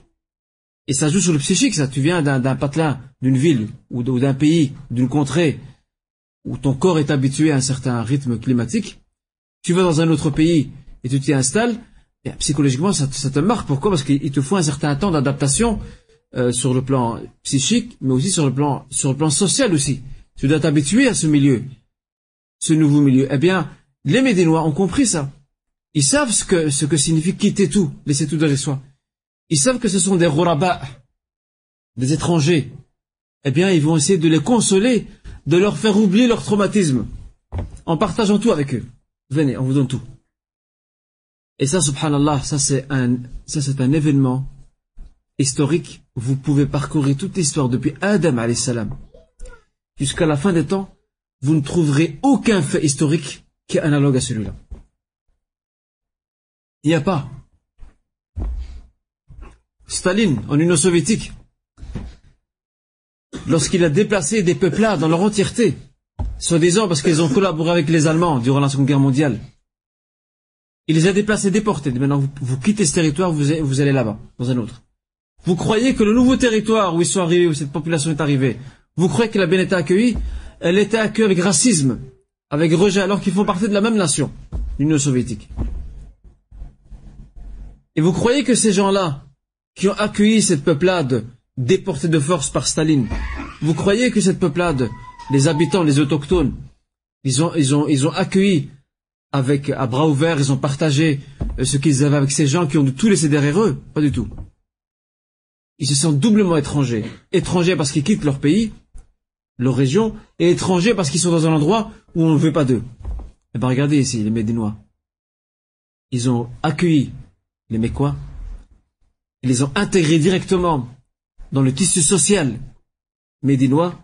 Et ça joue sur le psychique, ça. Tu viens d'un patelin, d'une ville, ou d'un pays, d'une contrée, où ton corps est habitué à un certain rythme climatique. Tu vas dans un autre pays et tu t'y installes, et psychologiquement, ça, te marque. Pourquoi? Parce qu'il te faut un certain temps d'adaptation euh, sur le plan psychique, mais aussi sur le plan, sur le plan social aussi. Tu dois t'habituer à ce milieu, ce nouveau milieu. Eh bien, les Médinois ont compris ça. Ils savent ce que, ce que signifie quitter tout, laisser tout derrière soi. Ils savent que ce sont des rurabas, des étrangers. Eh bien, ils vont essayer de les consoler, de leur faire oublier leur traumatisme, en partageant tout avec eux. Venez, on vous donne tout. Et ça, subhanallah, ça c'est un, ça c'est un événement historique. Vous pouvez parcourir toute l'histoire depuis Adam salam jusqu'à la fin des temps. Vous ne trouverez aucun fait historique qui est analogue à celui-là. Il n'y a pas. Staline, en Union soviétique, lorsqu'il a déplacé des peuplades dans leur entièreté, soi-disant parce qu'ils ont collaboré avec les Allemands durant la Seconde Guerre mondiale, il les a déplacés, déportés. Maintenant, vous, quittez ce territoire, vous allez là-bas, dans un autre. Vous croyez que le nouveau territoire où ils sont arrivés, où cette population est arrivée, vous croyez qu'elle a bien été accueillie? Elle était accueillie avec racisme, avec rejet, alors qu'ils font partie de la même nation, l'Union soviétique. Et vous croyez que ces gens-là, qui ont accueilli cette peuplade déportée de force par Staline, vous croyez que cette peuplade, les habitants, les autochtones, ils ont, ils ont, ils ont accueilli avec à bras ouverts, ils ont partagé euh, ce qu'ils avaient avec ces gens qui ont tout laisser derrière eux? Pas du tout. Ils se sentent doublement étrangers. Étrangers parce qu'ils quittent leur pays, leur région, et étrangers parce qu'ils sont dans un endroit où on ne veut pas d'eux. Eh bien regardez ici, les Médinois. Ils ont accueilli les Mécois, ils les ont intégrés directement dans le tissu social médinois,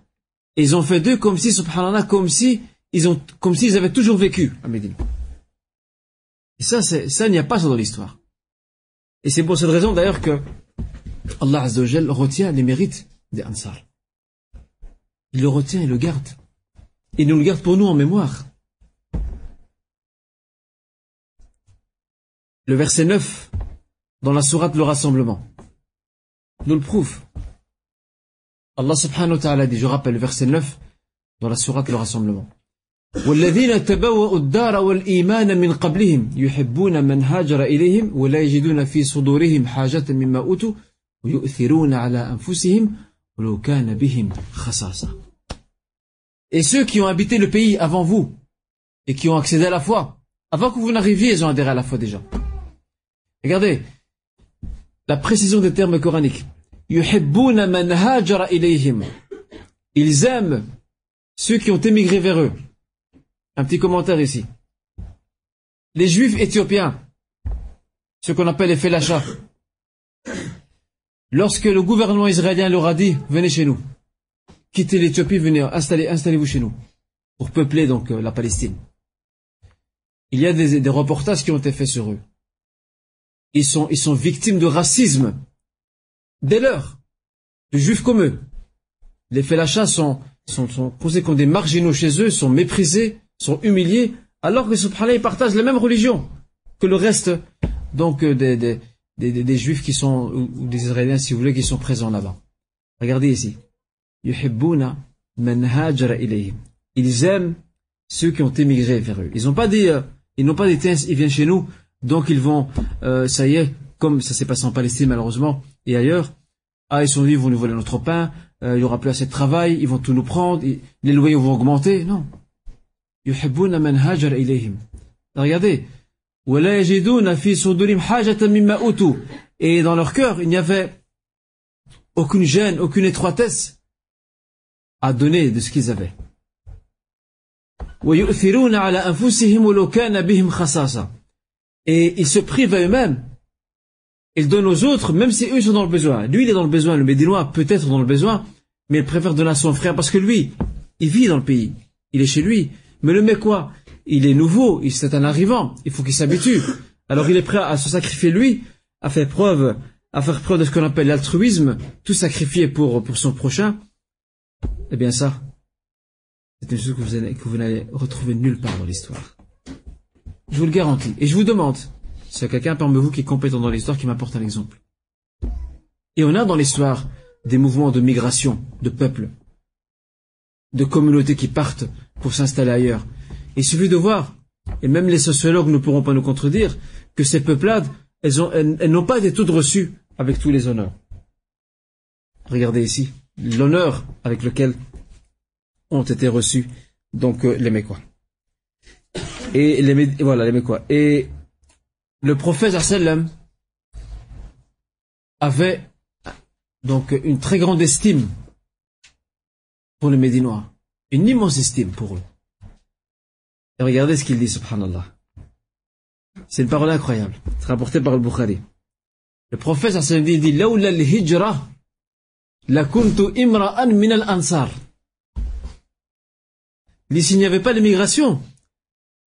et ils ont fait d'eux comme si, subhanallah, comme si ils ont, comme s'ils avaient toujours vécu à Médine. Et ça, ça, il n'y a pas ça dans l'histoire. Et c'est pour cette raison d'ailleurs que Allah Azzawajal retient les mérites des Ansar. il le retient et le garde. Il nous le garde pour nous en mémoire. Le verset 9, dans la sourate Le Rassemblement, nous le prouve. Allah subhanahu wa ta'ala dit, je rappelle le verset 9, dans la sourate Le Rassemblement. والذين تبوأوا الدار والإيمان من قبلهم يحبون من هاجر إليهم ولا يجدون في صدورهم حاجة مما أوتوا ويؤثرون على أنفسهم ولو كان بهم خصاصة Et ceux qui ont habité le pays avant vous et qui ont accédé à la foi, avant que vous n'arriviez, ils ont adhéré à la foi déjà. Regardez la précision des termes coraniques. يحبون من هاجر إليهم. Ils aiment ceux qui ont émigré vers eux. Un petit commentaire ici. Les juifs éthiopiens, ce qu'on appelle les Félacha, lorsque le gouvernement israélien leur a dit, venez chez nous, quittez l'Éthiopie, venez, installez, installez-vous chez nous, pour peupler donc euh, la Palestine. Il y a des, reportages qui ont été faits sur eux. Ils sont, victimes de racisme dès lors, de juifs comme eux. Les Félacha sont, sont, sont posés comme des marginaux chez eux, sont méprisés, sont humiliés, alors que subhanallah, ils partagent la même religion que le reste donc euh, des, des, des, juifs qui sont, ou des israéliens si vous voulez, qui sont présents là-bas. Regardez ici. Ils aiment ceux qui ont émigré vers eux. Ils n'ont pas dit, euh, ils n'ont pas dit, ils viennent chez nous, donc ils vont, euh, ça y est, comme ça s'est passé en Palestine malheureusement et ailleurs, ah ils sont venus, ils vont nous voler notre pain, euh, il n'y aura plus assez de travail, ils vont tout nous prendre, les loyers vont augmenter. Non. Regardez, et dans leur cœur, il n'y avait aucune gêne, aucune étroitesse à donner de ce qu'ils avaient. Et ils se privent à eux-mêmes. Ils donnent aux autres, même si eux sont dans le besoin. Lui, il est dans le besoin. Le Médinois peut-être dans le besoin, mais il préfère donner à son frère parce que lui, il vit dans le pays. Il est chez lui. Mais le mec quoi? Il est nouveau, c'est un arrivant, il faut qu'il s'habitue. Alors il est prêt à se sacrifier lui, à faire preuve, à faire preuve de ce qu'on appelle l'altruisme, tout sacrifier pour, son prochain. Eh bien ça, c'est une chose que vous, n'allez retrouver nulle part dans l'histoire. Je vous le garantis. Et je vous demande, c'est quelqu'un parmi vous qui est compétent dans l'histoire qui m'apporte un exemple. Et on a dans l'histoire des mouvements de migration, de peuples, de communautés qui partent pour s'installer ailleurs. Il suffit de voir, et même les sociologues ne pourront pas nous contredire, que ces peuplades, elles, elles, n'ont pas été toutes reçues avec tous les honneurs. Regardez ici, l'honneur avec lequel ont été reçus donc euh, les Mécois. Et les voilà les Mécois. Et le prophète sallam avait donc une très grande estime pour les Médinois. Une immense estime pour eux. Et regardez ce qu'il dit, subhanallah. C'est une parole incroyable. C'est rapporté par le Bukhari. Le prophète sallam dit, dit Lawla al-hijra, la kuntu imra'an min al-ansar. Il dit, s'il n'y avait pas l'immigration,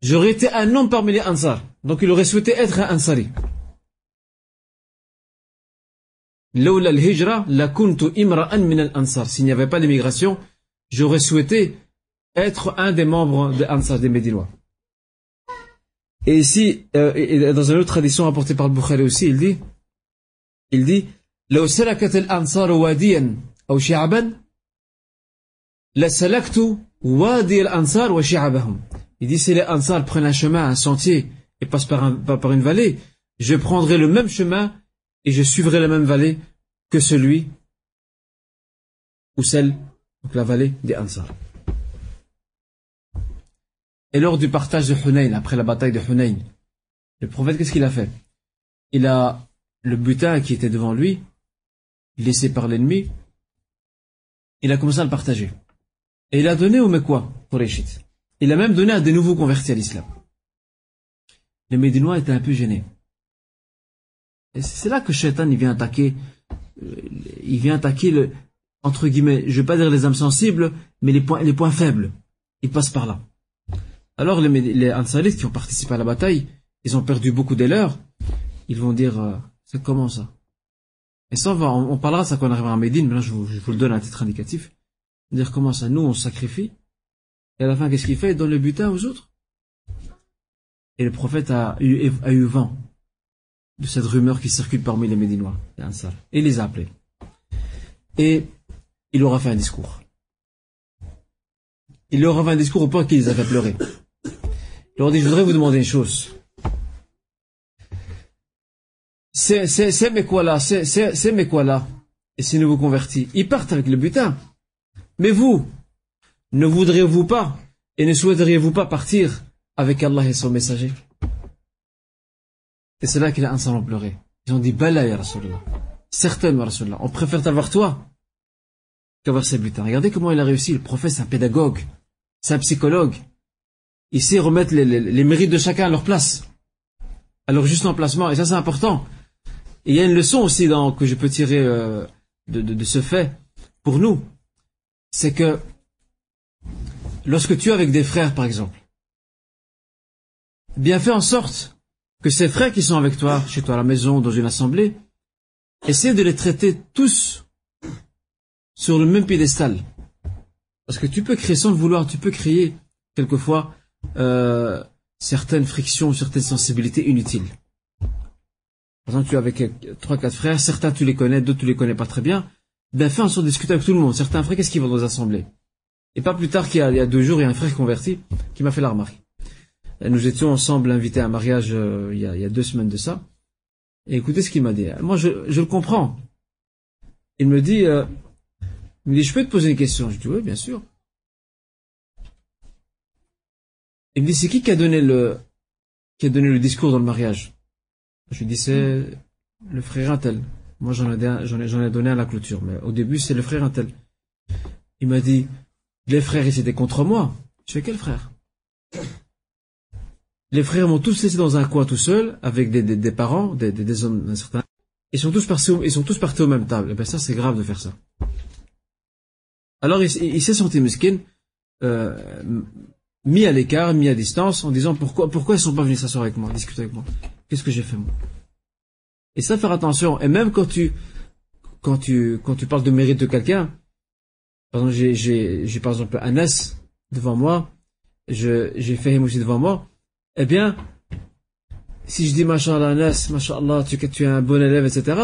j'aurais été un homme parmi les ansar. Donc il aurait souhaité être un ansari. Lawla al-hijra, la kuntu imra'an min al-ansar. S'il n'y avait pas l'immigration, j'aurais souhaité être un des membres de Ansar des Médinois. Et ici, euh, et dans une autre tradition rapportée par le Bukhari aussi, il dit, il dit, لو سلكت الأنصار واديا أو شعبا لسلكت وادي الأنصار وشعبهم. Il dit, si les Ansar prennent un chemin, un sentier, et passent par, un, par une vallée, je prendrai le même chemin et je suivrai la même vallée que celui ou celle la vallée des Ansar. Et lors du partage de Hunayn, après la bataille de Hunayn, le prophète, qu'est-ce qu'il a fait? Il a le butin qui était devant lui, laissé par l'ennemi, il a commencé à le partager. Et il a donné au Mekwa, pour Échit. Il a même donné à des nouveaux convertis à l'islam. Les Médinois étaient un peu gênés. Et c'est là que Shaitan, il vient attaquer, euh, il vient attaquer le, entre guillemets, je vais pas dire les âmes sensibles, mais les points, les faibles. Ils passent par là. Alors les, les qui ont participé à la bataille, ils ont perdu beaucoup des leurs. Ils vont dire, euh, c'est comment ça Et ça, on, on, parlera ça quand on arrivera à Médine, mais là je vous, le donne à titre indicatif. Dire comment ça, nous on sacrifie, et à la fin qu'est-ce qu'il fait? Il donne le butin aux autres. Et le prophète a eu, vent de cette rumeur qui circule parmi les Médinois, et il les a appelés. Et il leur a fait un discours. Il leur a fait un discours au point qu'il les a fait leur dit, je voudrais vous demander une chose. C'est mes quoi là, c'est mes quoi là. Et nous vous convertis, ils partent avec le butin. Mais vous, ne voudriez-vous pas et ne souhaiteriez-vous pas partir avec Allah et son messager? Et c'est là qu'il a insolent pleuré. Ils ont dit, Bala ya Rasulallah. Certainement Rasulallah. On préfère t'avoir toi ces butins. Regardez comment il a réussi. Le prophète, c'est un pédagogue. C'est un psychologue. Il sait remettre les, mérites de chacun à leur place. À leur juste emplacement. Et ça, c'est important. Et il y a une leçon aussi que je peux tirer euh, de ce fait pour nous. C'est que lorsque tu es avec des frères, par exemple, bien fais en sorte que ces frères qui sont avec toi, chez toi à la maison, dans une assemblée, essaie de les traiter tous sur le même piédestal. Parce que tu peux créer sans le vouloir, tu peux créer quelquefois euh, certaines frictions, certaines sensibilités inutiles. Par exemple, tu es avec trois, quatre frères, certains tu les connais, d'autres tu les connais pas très bien. Ben fais en sorte de avec tout le monde. Certains frères, qu'est-ce qu'ils vont dans les assemblées? Et pas plus tard qu'il y, a deux jours, il y a un frère converti qui m'a fait la remarque. Nous étions ensemble invités à un mariage euh, il, y a, deux semaines de ça. Et écoutez ce qu'il m'a dit. Moi, je, le comprends. Il me dit, euh, il me dit, je peux te poser une question? Je dis, oui, bien sûr. Il me dit, c'est qui qui a donné le, qui a donné le discours dans le mariage? Je lui dis, c'est le frère Intel. Moi, j'en ai, j'en ai, ai donné à la clôture, mais au début, c'est le frère Intel. Il m'a dit, les frères, ils étaient contre moi. Je fais quel frère? Les frères m'ont tous laissé dans un coin tout seul, avec des, des, parents, des, des, hommes, certain. Ils sont tous partis, ils sont tous partis au même table. Et eh ben ça, c'est grave de faire ça. Alors il, s'est senti mesquine, euh, mis à l'écart, mis à distance, en disant pourquoi pourquoi ils sont pas venus s'asseoir avec moi, discuter avec moi? Qu'est-ce que j'ai fait moi? Et ça, faire attention. Et même quand tu quand tu quand tu parles de mérite de quelqu'un, par exemple, j'ai par exemple Anas devant moi, j'ai fait aussi devant moi. Eh bien, si je dis Masha'Allah Anas, Masha'Allah, tu, tu es un bon élève, etc.,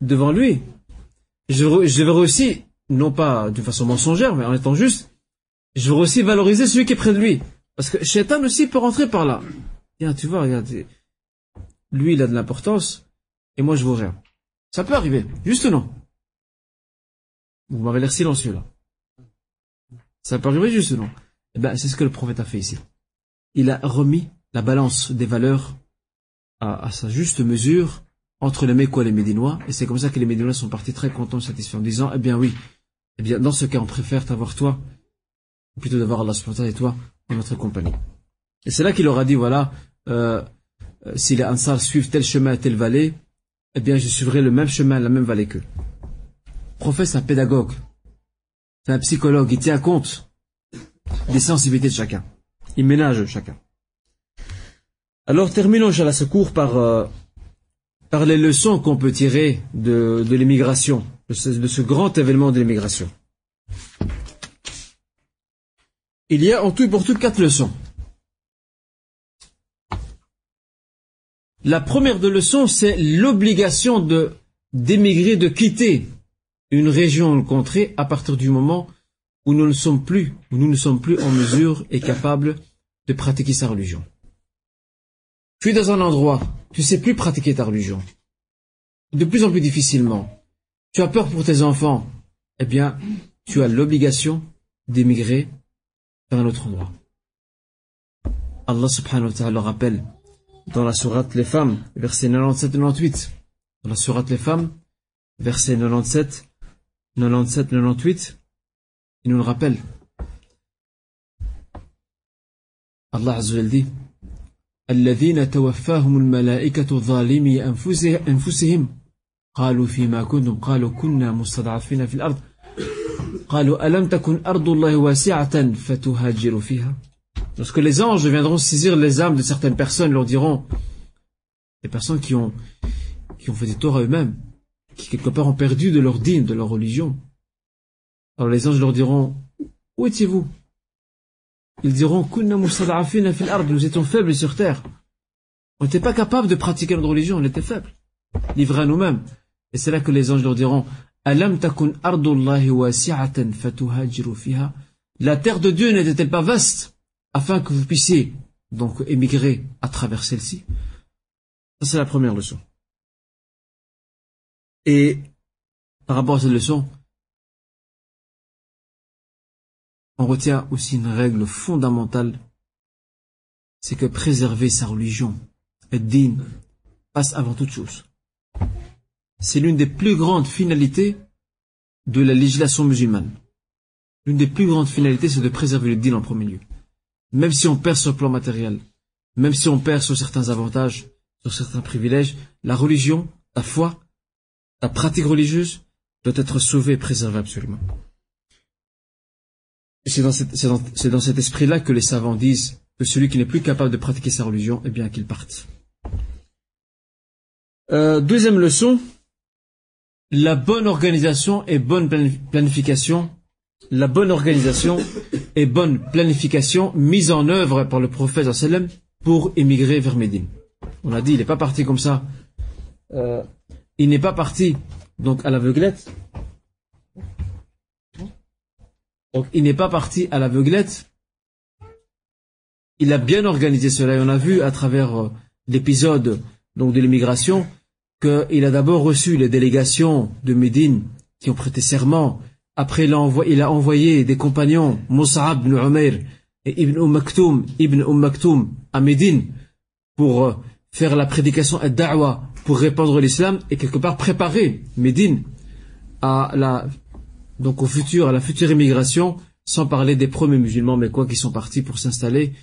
devant lui, je, je devrais aussi non pas d'une façon mensongère, mais en étant juste, je veux aussi valoriser celui qui est près de lui. Parce que Shaitan aussi peut rentrer par là. Tiens, tu vois, regarde, lui il a de l'importance, et moi je vaux rien. Ça peut arriver, juste non? Vous m'avez l'air silencieux là. Ça peut arriver juste non? Eh ben, c'est ce que le prophète a fait ici. Il a remis la balance des valeurs à, sa juste mesure entre les Mécois et les Médinois, et c'est comme ça que les Médinois sont partis très contents, satisfaits, en disant, eh bien oui, eh bien, dans ce cas, on préfère t'avoir toi, plutôt d'avoir Allah subhanahu et toi en notre compagnie. Et c'est là qu'il leur a dit, voilà, euh, euh, si les Ansar suivent tel chemin, telle vallée, eh bien, je suivrai le même chemin, la même vallée qu'eux. Prophète, c'est un pédagogue. C'est un psychologue. Il tient compte des sensibilités de chacun. Il ménage chacun. Alors, terminons, Inch'Allah, ce cours par, euh, par les leçons qu'on peut tirer de, de l'immigration de ce, grand événement de l'immigration. Il y a en tout et pour tout quatre leçons. La première de leçons, c'est l'obligation de d'émigrer, de quitter une région ou une contrée à partir du moment où nous ne sommes plus, où nous ne sommes plus en mesure et capables de pratiquer sa religion. Tu es dans un endroit, tu sais plus pratiquer ta religion. De plus en plus difficilement. Tu as peur pour tes enfants. Eh bien, tu as l'obligation d'émigrer vers un autre endroit. Allah subhanahu wa ta'ala rappelle dans la sourate Les Femmes, verset 97-98. Dans la sourate Les Femmes, verset 97, 97, 98, il nous le rappelle. Allah Azza wa dit الذين توفاهم الملائكة ظالمي أنفسهم قالوا فيما كنتم قالوا كنا مستضعفين في الأرض قالوا ألم تكن أرض الله واسعة فتهاجروا فيها Lorsque les anges viendront saisir les âmes de certaines personnes, leur diront, les personnes qui ont, qui ont fait des torts à eux-mêmes, qui quelque part ont perdu de leur dîme, de leur religion, Alors les anges leur diront, où étiez-vous Ils diront, nous étions faibles sur terre. On n'était pas capable de pratiquer notre religion, on était faibles. Livrés à nous-mêmes. Et c'est là que les anges leur diront, Alam takun fiha? La terre de Dieu n'était-elle pas vaste afin que vous puissiez donc émigrer à travers celle-ci? C'est la première leçon. Et par rapport à cette leçon, on retient aussi une règle fondamentale, c'est que préserver sa religion, et din, passe avant toute chose. C'est l'une des plus grandes finalités de la législation musulmane. L'une des plus grandes finalités, c'est de préserver le din en premier lieu. Même si on perd sur le plan matériel, même si on perd sur certains avantages, sur certains privilèges, la religion, la foi, la pratique religieuse doit être sauvée et préservée absolument. C'est dans, dans, cet esprit-là que les savants disent que celui qui n'est plus capable de pratiquer sa religion, eh bien qu'il parte. Euh, deuxième leçon, la bonne organisation et bonne planification, la bonne organisation et bonne planification mise en œuvre par le prophète sallam pour émigrer vers Médine. On a dit, il n'est pas parti comme ça. Euh, il n'est pas parti donc à l'aveuglette. Donc il n'est pas parti à l'aveuglette. Il a bien organisé cela et on a vu à travers euh, l'épisode donc de l'immigration qu'il a d'abord reçu les délégations de Médine qui ont prêté serment. Après, il a envoyé des compagnons, Mus'ab ibn et Ibn Umm Maktoum, Ibn umm à Médine pour euh, faire la prédication et da'wa pour répandre l'islam et quelque part préparer Médine à la, donc au futur, à la future immigration, sans parler des premiers musulmans, mais quoi, qui sont partis pour s'installer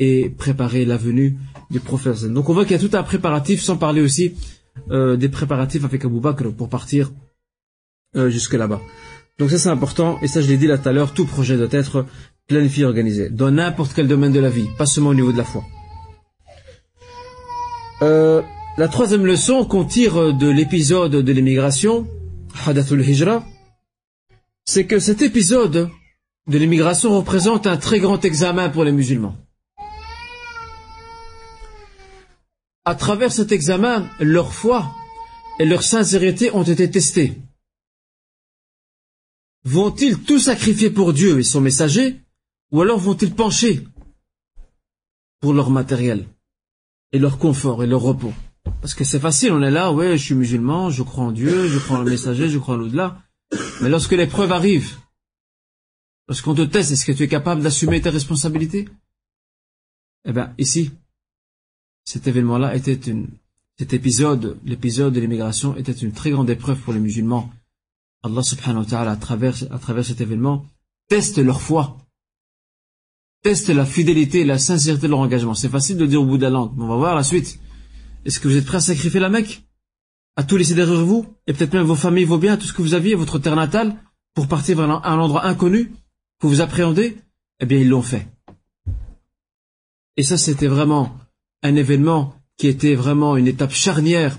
et préparer la venue du prophète. Donc on voit qu'il y a tout un préparatif, sans parler aussi euh, des préparatifs avec Abu Bakr pour partir euh, jusque là-bas. Donc ça c'est important, et ça je l'ai dit là tout à l'heure, tout projet doit être planifié, organisé, dans n'importe quel domaine de la vie, pas seulement au niveau de la foi. Euh, la troisième leçon qu'on tire de l'épisode de l'émigration, Hadathul Hijra, c'est que cet épisode de l'émigration représente un très grand examen pour les musulmans. À travers cet examen, leur foi et leur sincérité ont été testées. Vont-ils tout sacrifier pour Dieu et son messager, ou alors vont-ils pencher pour leur matériel et leur confort et leur repos? Parce que c'est facile, on est là, ouais, je suis musulman, je crois en Dieu, je crois en le messager, je crois en l'au-delà. Mais lorsque l'épreuve arrive, lorsqu'on te teste, est-ce que tu es capable d'assumer tes responsabilités? Eh bien, ici, cet événement-là était une, cet épisode, l'épisode de l'immigration était une très grande épreuve pour les musulmans. Allah subhanahu wa ta'ala, à travers, cet événement, teste leur foi. Teste la fidélité la sincérité de leur engagement. C'est facile de dire au bout de la langue, mais on va voir la suite. Est-ce que vous êtes prêt à sacrifier la Mecque? À tout laisser derrière vous? Et peut-être même vos familles, vos biens, tout ce que vous aviez, votre terre natale, pour partir vers un endroit inconnu que vous appréhendez? Eh bien, ils l'ont fait. Et ça, c'était vraiment un événement qui était vraiment une étape charnière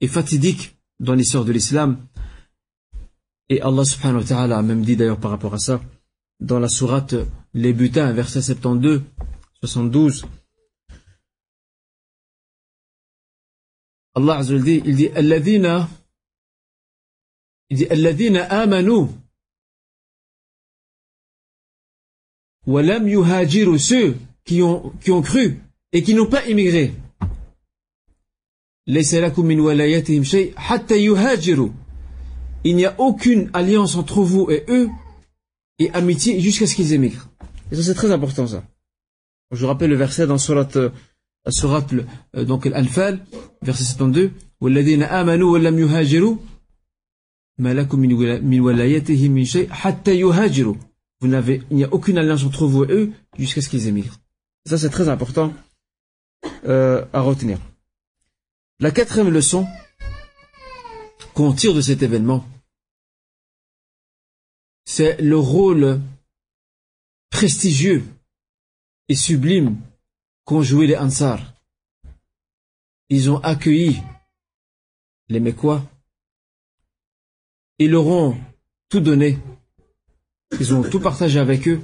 et fatidique dans l'histoire de l'islam. Et Allah subhanahu wa ta'ala a même dit d'ailleurs par rapport à ça, dans la sourate Les Butins, verset 72, 72, Allah Azza dit, il dit, Alladhina, il dit, Alladhina amanu, walam ceux qui ont, qui ont cru et qui n'ont pas immigré. Laysa lakum min walayatihim shay, hatta yuhajiru. Il n'y a aucune alliance entre vous et eux, et amitié jusqu'à ce qu'ils émigrent. Et ça, c'est très important, ça. Je rappelle le verset dans Surat surat euh, donc l'Anfal, verset 72, وَالَّذِينَ آمَنُوا وَلَّمْ يُهَاجِرُوا مَا لَكُمْ مِنْ وَلَيَتِهِمْ مِنْ شَيْءٍ حَتَّى يُهَاجِرُوا Vous n'avez, il n'y a aucune alliance entre vous et eux jusqu'à ce qu'ils émigrent. Ça, c'est très important euh, à retenir. La quatrième leçon qu'on tire de cet événement, c'est le rôle prestigieux et sublime qu'ont joué les Ansar. Ils ont accueilli les Mécois. Ils leur ont tout donné Ils ont tout partagé avec eux.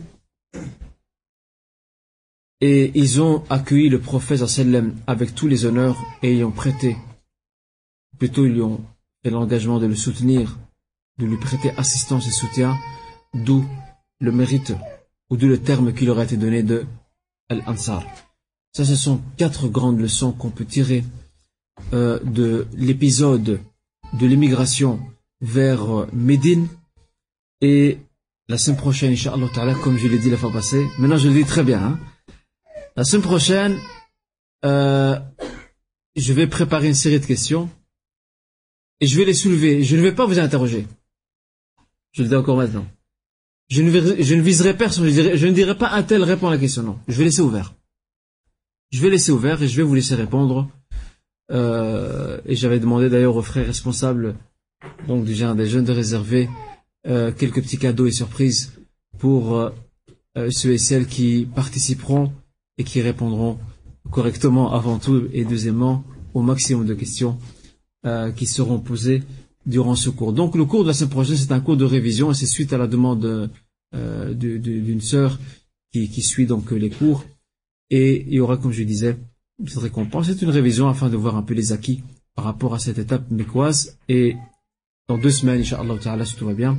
Et ils ont accueilli le prophète avec tous les honneurs et y ont prêté. Plutôt, ils ont fait l'engagement de le soutenir, de lui prêter assistance et soutien, d'où le mérite, ou d'où le terme qui leur a été donné de Al-Ansar. Ça, ce sont quatre grandes leçons qu'on peut tirer euh, de l'épisode de l'émigration vers euh, Médine. Et la semaine prochaine, Inch'Allah comme je l'ai dit la fois passée, maintenant je le dis très bien, hein. La semaine prochaine, euh, je vais préparer une série de questions et je vais les soulever. Je ne vais pas vous interroger. Je le dis encore maintenant. Je ne, je ne viserai personne. Je, ne dirai pas un tel répond à la question. Non. Je vais laisser ouvert. Je vais laisser ouvert et je vais vous laisser répondre. Euh, et j'avais demandé d'ailleurs aux frères responsables, donc du genre des jeunes de réserver, euh, quelques petits cadeaux et surprises pour euh, ceux et celles qui participeront et qui répondront correctement avant tout et deuxièmement au maximum de questions euh, qui seront posées durant ce cours. Donc le cours de la semaine prochaine, c'est un cours de révision et c'est suite à la demande euh, d'une sœur qui, suit donc les cours. Et il y aura, comme je disais, cette récompense. C'est une révision afin de voir un peu les acquis par rapport à cette étape mécoise. Et dans deux semaines, Inch'Allah si tout va bien,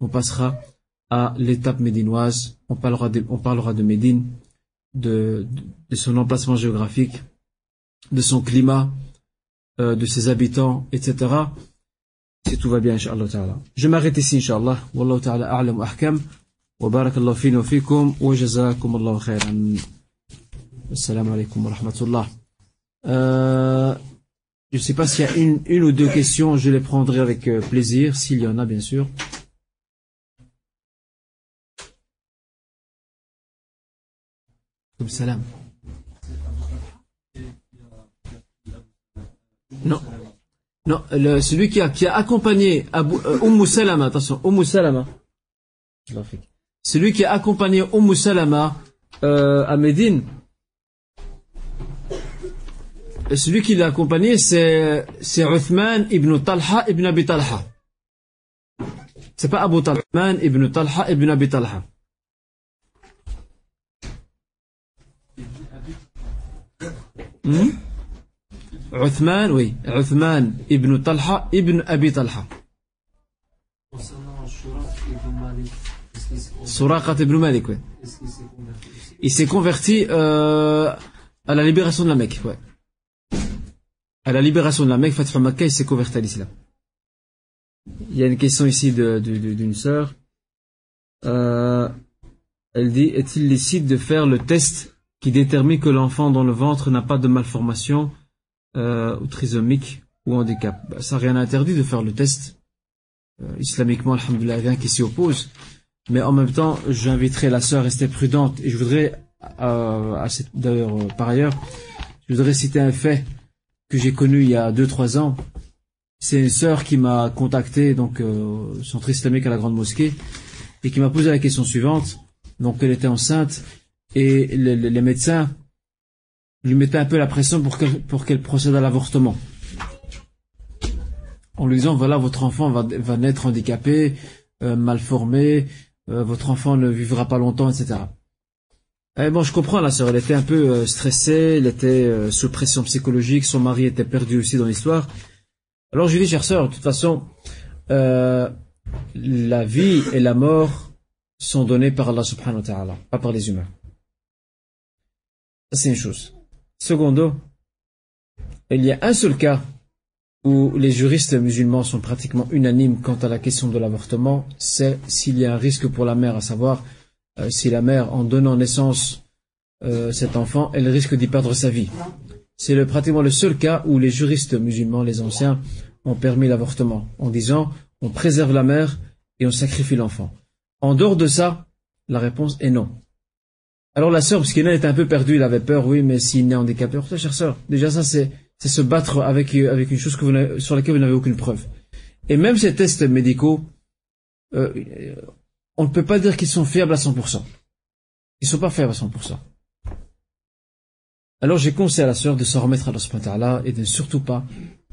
on passera à l'étape médinoise. On parlera de, on parlera de Médine, de, de son emplacement géographique, de son climat, euh, de ses habitants, etc. Si tout va bien, Inch'Allah ta'ala. Je m'arrête ici, Inch'Allah. Wallahu ta'ala a'lam wa ahkam. Wa barakallahu fina wa fikum. Wa jazakum Allahu khairan. Assalamu alaikum wa rahmatullah. Euh, je ne sais pas s'il y a une, une ou deux questions, je les prendrai avec euh, plaisir, s'il y en a bien sûr. Salam. Non. Non, celui qui a, qui a accompagné Abu, Umm Salama, attention, Umm Salama. Celui qui a accompagné Umm Salama euh, à Médine, celui qui l'a accompagné, c'est, c'est Uthman ibn Talha ibn Abi Talha. C'est pas Abu Talha, ibn Talha ibn Abi Talha. Hmm? Uthman, oui. Uthman ibn Talha ibn Abi Talha. Suraqat ibn Malik, oui. Il s'est converti euh, à la libération de la Mecque, ouais. À la libération de la Mecque, Fatih Makkah, il s'est converti à l'islam. Il y a une question ici d'une sœur. Euh, elle dit, est-il licite de faire le test qui détermine que l'enfant dans le ventre n'a pas de malformation euh, ou trisomique ou handicap bah, Ça rien interdit de faire le test. Euh, islamiquement, alhamdoulilah, rien qui s'y oppose. Mais en même temps, j'inviterai la sœur à rester prudente. Et je voudrais, d'ailleurs, euh, par ailleurs, je voudrais citer un fait que j'ai connu il y a 2-3 ans. C'est une sœur qui m'a contacté, donc euh, centre islamique à la grande mosquée, et qui m'a posé la question suivante. Donc elle était enceinte et les, médecins lui mettaient un peu la pression pour qu'elle pour qu'elle procède à l'avortement. En lui disant voilà votre enfant va, naître handicapé, euh, mal formé, euh, votre enfant ne vivra pas longtemps, etc. Eh bon, je comprends la sœur, elle était un peu euh, stressée, elle était sous pression psychologique, son mari était perdu aussi dans l'histoire. Alors je lui dis, chère sœur, de toute façon, la vie et la mort sont données par Allah subhanahu wa ta'ala, pas par les humains. C'est une chose. Secondo, il y a un seul cas où les juristes musulmans sont pratiquement unanimes quant à la question de l'avortement, c'est s'il y a un risque pour la mère, à savoir euh, si la mère, en donnant naissance euh, cet enfant, elle risque d'y perdre sa vie. C'est pratiquement le seul cas où les juristes musulmans, les anciens, ont permis l'avortement, en disant on préserve la mère et on sacrifie l'enfant. En dehors de ça, la réponse est non. Alors la sœur, parce qu'il était un peu perdu, il avait peur, oui, mais s'il naît handicapé, alors chère sœur, déjà ça c'est c'est se battre avec avec une chose que vous sur laquelle vous n'avez aucune preuve. Et même ces tests médicaux, euh, on ne peut pas dire qu'ils sont fiables à 100%. Ils ne sont pas fiables à 100%. Alors j'ai conseillé à la sœur de se remettre à Allah et de ne surtout pas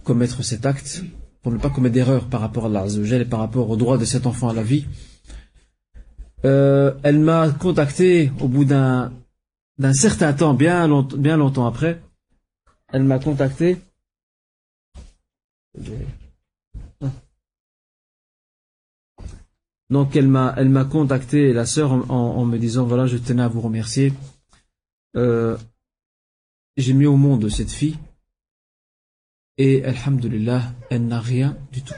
commettre cet acte pour ne pas commettre d'erreur par rapport à Allah et par rapport au droit de cet enfant à la vie. Euh, elle m'a contacté au bout d'un d'un certain temps, bien, long- bien longtemps après. Elle m'a contacté. Donc elle m'a elle m'a contacté la sœur en, en- en me disant voilà je tenais à vous remercier. Euh, j'ai mis au monde cette fille et alhamdulillah elle n'a rien du tout.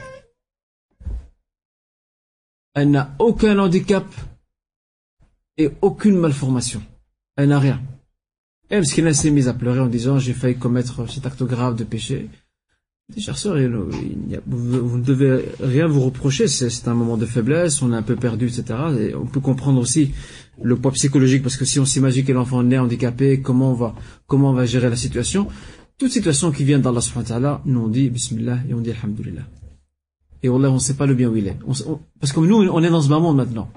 Elle n'a aucun handicap et aucune malformation. Elle n'a rien. Et qu'elle s'est mise à pleurer en disant j'ai failli commettre cet acte grave de péché. Chère sœur, vous, ne devez rien vous reprocher, c'est un moment de faiblesse, on est un peu perdu, etc. Et on peut comprendre aussi le poids psychologique, parce que si on s'imagine que l'enfant naît handicapé, comment on va, comment on va gérer la situation? Toute situation qui vient d'Allah subhanahu wa nous on dit Bismillah et on dit Alhamdulillah. Et on ne sait pas le bien où il est. On parce que nous, on est dans ce monde maintenant.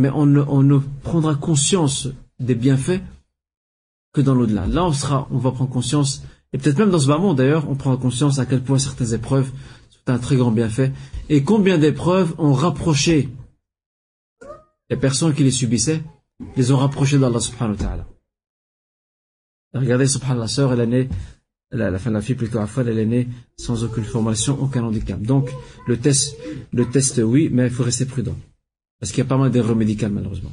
Mais on ne, prendra conscience des bienfaits que dans l'au-delà. Là, on sera, on va prendre conscience, et peut-être même dans ce monde d'ailleurs, on prendra conscience à quel point certaines épreuves sont un très grand bienfait, et combien d'épreuves ont rapproché les personnes qui les subissaient, les ont rapprochés d'Allah subhanahu wa ta'ala. Regardez, subhanallah, la sœur, elle est née, la, la fin de la fille plutôt à elle est née sans aucune formation, aucun handicap. Donc, le test, le test, oui, mais il faut rester prudent. Parce qu'il y a pas mal d'erreurs médicales, malheureusement.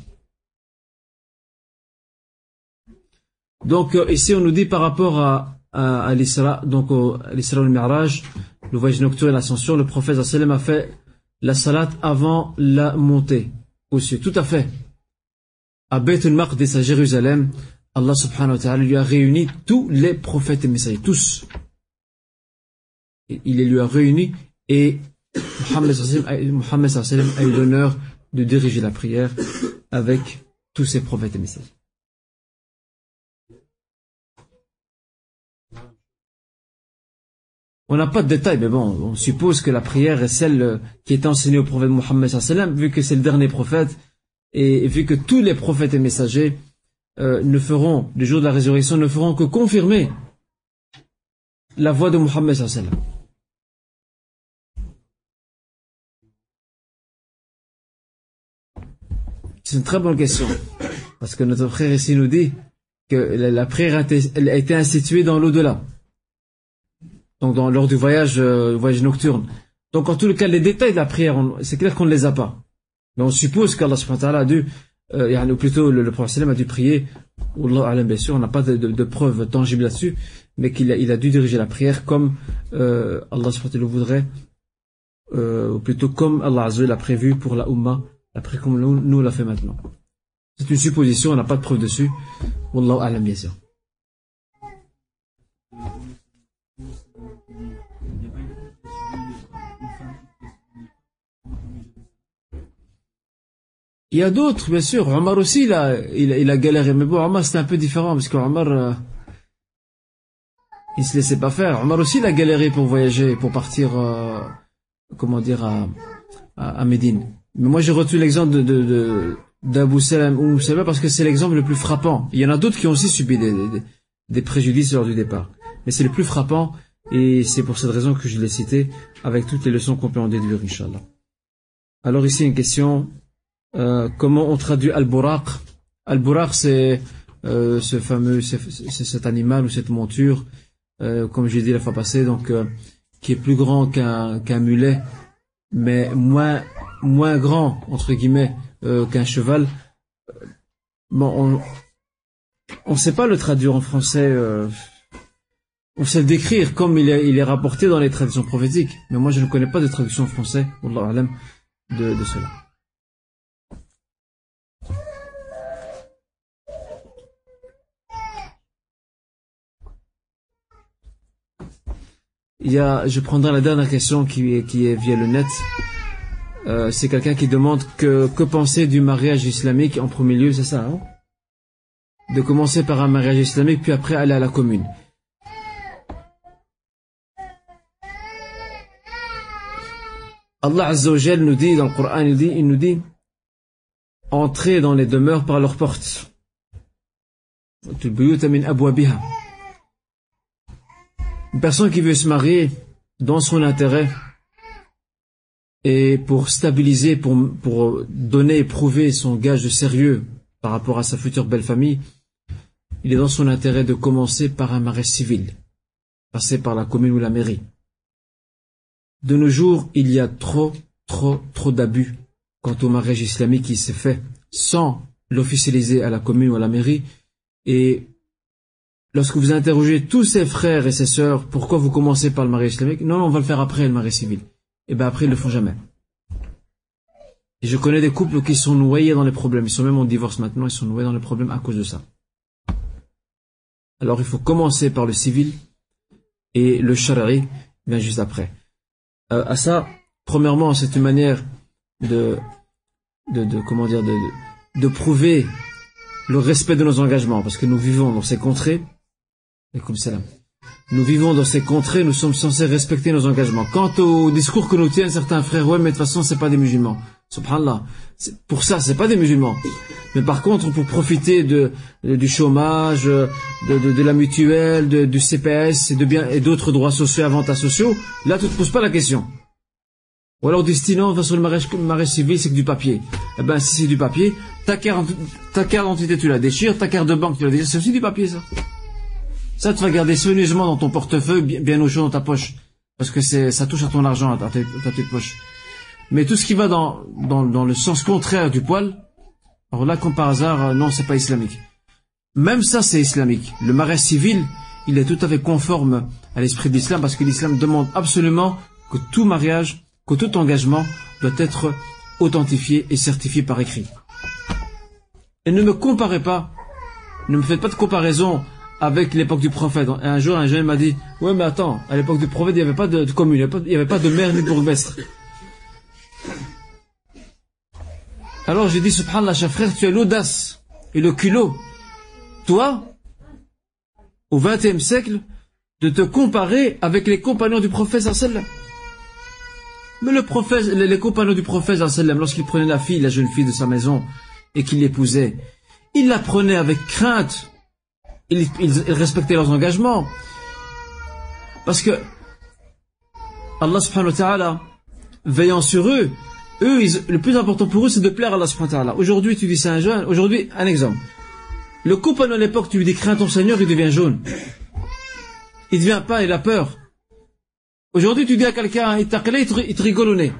Donc, euh, ici, on nous dit par rapport à, à, donc au, l'Isra al Mi'raj, le voyage nocturne et l'ascension, le prophète sallam a fait la salat avant la montée cieux. Tout à fait. À Jérusalem, Allah subhanahu wa ta'ala lui a réuni tous les prophètes et messagers, tous. Il les lui a réunis et Mohammed sallam a eu l'honneur de diriger la prière avec tous ses prophètes et messagers. On n'a pas de détails, mais bon, on suppose que la prière est celle euh, qui est enseignée au prophète Mohammed sallam, vu que c'est le dernier prophète, et vu que tous les prophètes et messagers euh, ne feront, le jour de la résurrection, ne feront que confirmer la voix de Mohammed sallam. C'est une très bonne question. Parce que notre frère ici nous dit que la, prière a été, instituée dans l'au-delà. Donc lors du voyage, euh, voyage nocturne. Donc en tout cas, les détails de la prière, c'est clair qu'on ne les a pas. Mais on suppose qu'Allah subhanahu wa ta'ala a dû, euh, ou plutôt le, le prophète a dû prier, Wallah alam, bien sûr, on n'a pas de, preuves tangibles là-dessus, mais qu'il a, dû diriger la prière comme euh, Allah subhanahu wa ta'ala le voudrait, ou plutôt comme Allah l'a prévu pour la Ummah, la prière comme nous, nous l'a fait maintenant. C'est une supposition, on n'a pas de preuve dessus. Wallahu alam, bien sûr. Il y a d'autres, bien sûr. Omar aussi, il a, il, a- il a galéré. Mais bon, Omar, c'était un peu différent parce que Omar, euh, il se laissait pas faire. Omar aussi, il a galéré pour voyager, pour partir, euh, comment dire, à, à, à Médine. Mais moi, j'ai retenu l'exemple de, de, de, d'Abu Salam ou parce que c'est l'exemple le plus frappant. Il y en a d'autres qui ont aussi subi des, préjudices lors du départ. Mais c'est le plus frappant et c'est pour cette raison que je l'ai cité avec toutes les leçons qu'on peut en déduire, Inch'Allah. Alors ici, une question. Euh, comment on traduit Al-Buraq? Al-Buraq, c'est euh, ce fameux, c'est cet animal ou cette monture, euh, comme j'ai dit la fois passée, donc qui est plus grand qu'un mulet, mais moins moins grand entre guillemets euh, qu'un cheval. Euh, Bon, on on sait pas le traduire en français. euh, on sait le décrire comme il est, rapporté dans les traditions prophétiques, mais moi je ne connais pas de traduction en français, alam, de, de cela. Il y a, je prendrai la dernière question qui qui est via le net. Euh, c'est quelqu'un qui demande que, que penser du mariage islamique en premier lieu, c'est ça, hein? De commencer par un mariage islamique, puis après aller à la commune. Allah Azza wa Jal nous dit dans le Coran, il, dit, il nous dit entrez dans les demeures par leurs portes. Une personne qui veut se marier dans son intérêt Et pour stabiliser, pour, pour donner et prouver son gage de sérieux par rapport à sa future belle famille, il est dans son intérêt de commencer par un mariage civil, passer par la commune ou la mairie. De nos jours, il y a trop, trop, trop d'abus quant au mariage islamique qui s'est fait sans l'officialiser à la commune ou à la mairie. Et lorsque vous interrogez tous ses frères et ses sœurs, pourquoi vous commencez par le mariage islamique? Non, on va le faire après le mariage civil. Et bien après, ils le font jamais. Et je connais des couples qui sont noyés dans les problèmes. Ils sont même en divorce maintenant, ils sont noyés dans les problèmes à cause de ça. Alors il faut commencer par le civil et le shari'i bien juste après. Euh, à ça, premièrement, c'est une manière de, de, de comment dire, de, de, prouver le respect de nos engagements, parce que nous vivons dans ces contrées, et comme ça nous vivons dans ces contrées, nous sommes censés respecter nos engagements. Quant au discours que nous tiennent certains frères, ouais, mais de toute façon, c'est pas des musulmans. Subhanallah. Pour ça, c'est pas des musulmans. Mais par contre, pour profiter de, du chômage, de, de, la mutuelle, du CPS et de bien, et d'autres droits sociaux, avantages sociaux, là, tu te poses pas la question. Ou alors, destinant, sur le mariage civil, c'est que du papier. Eh ben, si c'est du papier, ta carte, ta carte d'identité, tu la déchires, ta carte de banque, tu la déchires, c'est aussi du papier, ça. Ça, tu vas garder soigneusement dans ton portefeuille, bien, au chaud dans ta poche. Parce que c'est, ça touche à ton argent, à ta, petite poche. Mais tout ce qui va dans, dans, dans le sens contraire du poil, alors là, comme par hasard, euh, non, c'est pas islamique. Même ça, c'est islamique. Le mariage civil, il est tout à fait conforme à l'esprit de l'islam parce que l'islam demande absolument que tout mariage, que tout engagement doit être authentifié et certifié par écrit. Et ne me comparez pas, ne me faites pas de comparaison avec l'époque du prophète. Un jour, un jeune m'a dit, ouais, mais attends, à l'époque du prophète, il n'y avait pas de, commune, il n'y avait, pas de maire ni de bourgmestre. Alors j'ai dit, subhanallah, cher frère, tu as l'audace et le culot, toi, au XXe siècle, de te comparer avec les compagnons du prophète sallam. Mais le prophète, les compagnons du prophète sallam, lorsqu'il prenait la fille, la jeune fille de sa maison, et qu'il l'épousait, il la prenait avec crainte, ils, respectaient leurs engagements. Parce que Allah subhanahu wa ta'ala, veillant sur eux, eux, le plus important pour eux, c'est de plaire à Allah subhanahu wa ta'ala. Aujourd'hui, tu dis c'est un jeune, aujourd'hui, un exemple. Le compagnon à l'époque, tu lui dis crains ton Seigneur, il devient jaune. Il devient pas, il a peur. Aujourd'hui, tu dis à quelqu'un, il te rigole au nez.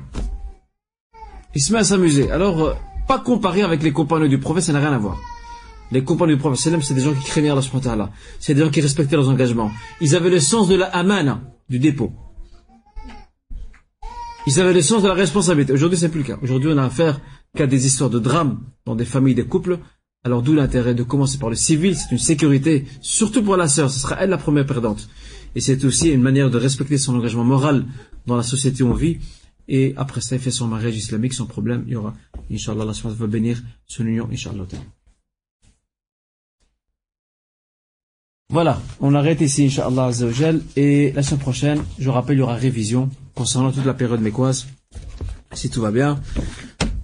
Il se met à s'amuser. Alors, euh, pas comparer avec les compagnons du prophète, ça n'a rien à voir. Les compagnons du prophète c'est des gens qui craignaient Allah subhanahu C'est des gens qui respectaient leurs engagements. Ils avaient le sens de la amana, du dépôt. Ils avaient le sens de la responsabilité. Aujourd'hui, c'est plus le cas. Aujourd'hui, on a affaire qu'à des histoires de drames dans des familles, des couples. Alors d'où l'intérêt de commencer par le civil, c'est une sécurité, surtout pour la sœur, ce sera elle la première perdante. Et c'est aussi une manière de respecter son engagement moral dans la société où on vit. Et après ça, il fait son mariage islamique sans problème. Il y aura, Inch'Allah, Allah va bénir son union, Inch'Allah. Voilà, on arrête ici, Inch'Allah Azzawajal, et la semaine prochaine, je rappelle, il y aura révision concernant toute la période mécoise, si tout va bien.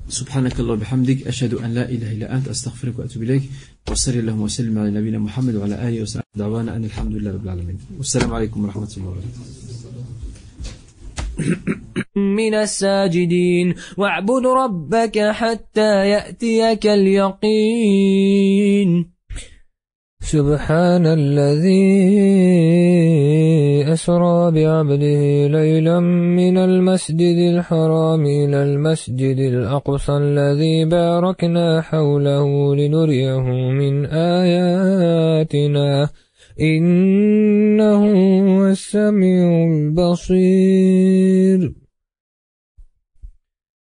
سبحانك اللهم وبحمدك أشهد أن لا إله إلا أنت أستغفرك وأتوب إليك وصلي اللهم وسلم على نبينا محمد وعلى آله وصحبه دعوانا أن الحمد لله رب العالمين والسلام عليكم ورحمة الله وبركاته من الساجدين واعبد ربك حتى يأتيك اليقين سبحان الذي أسرى بعبده ليلا من المسجد الحرام إلى المسجد الأقصى الذي باركنا حوله لنريه من آياتنا. إنه هو السميع البصير.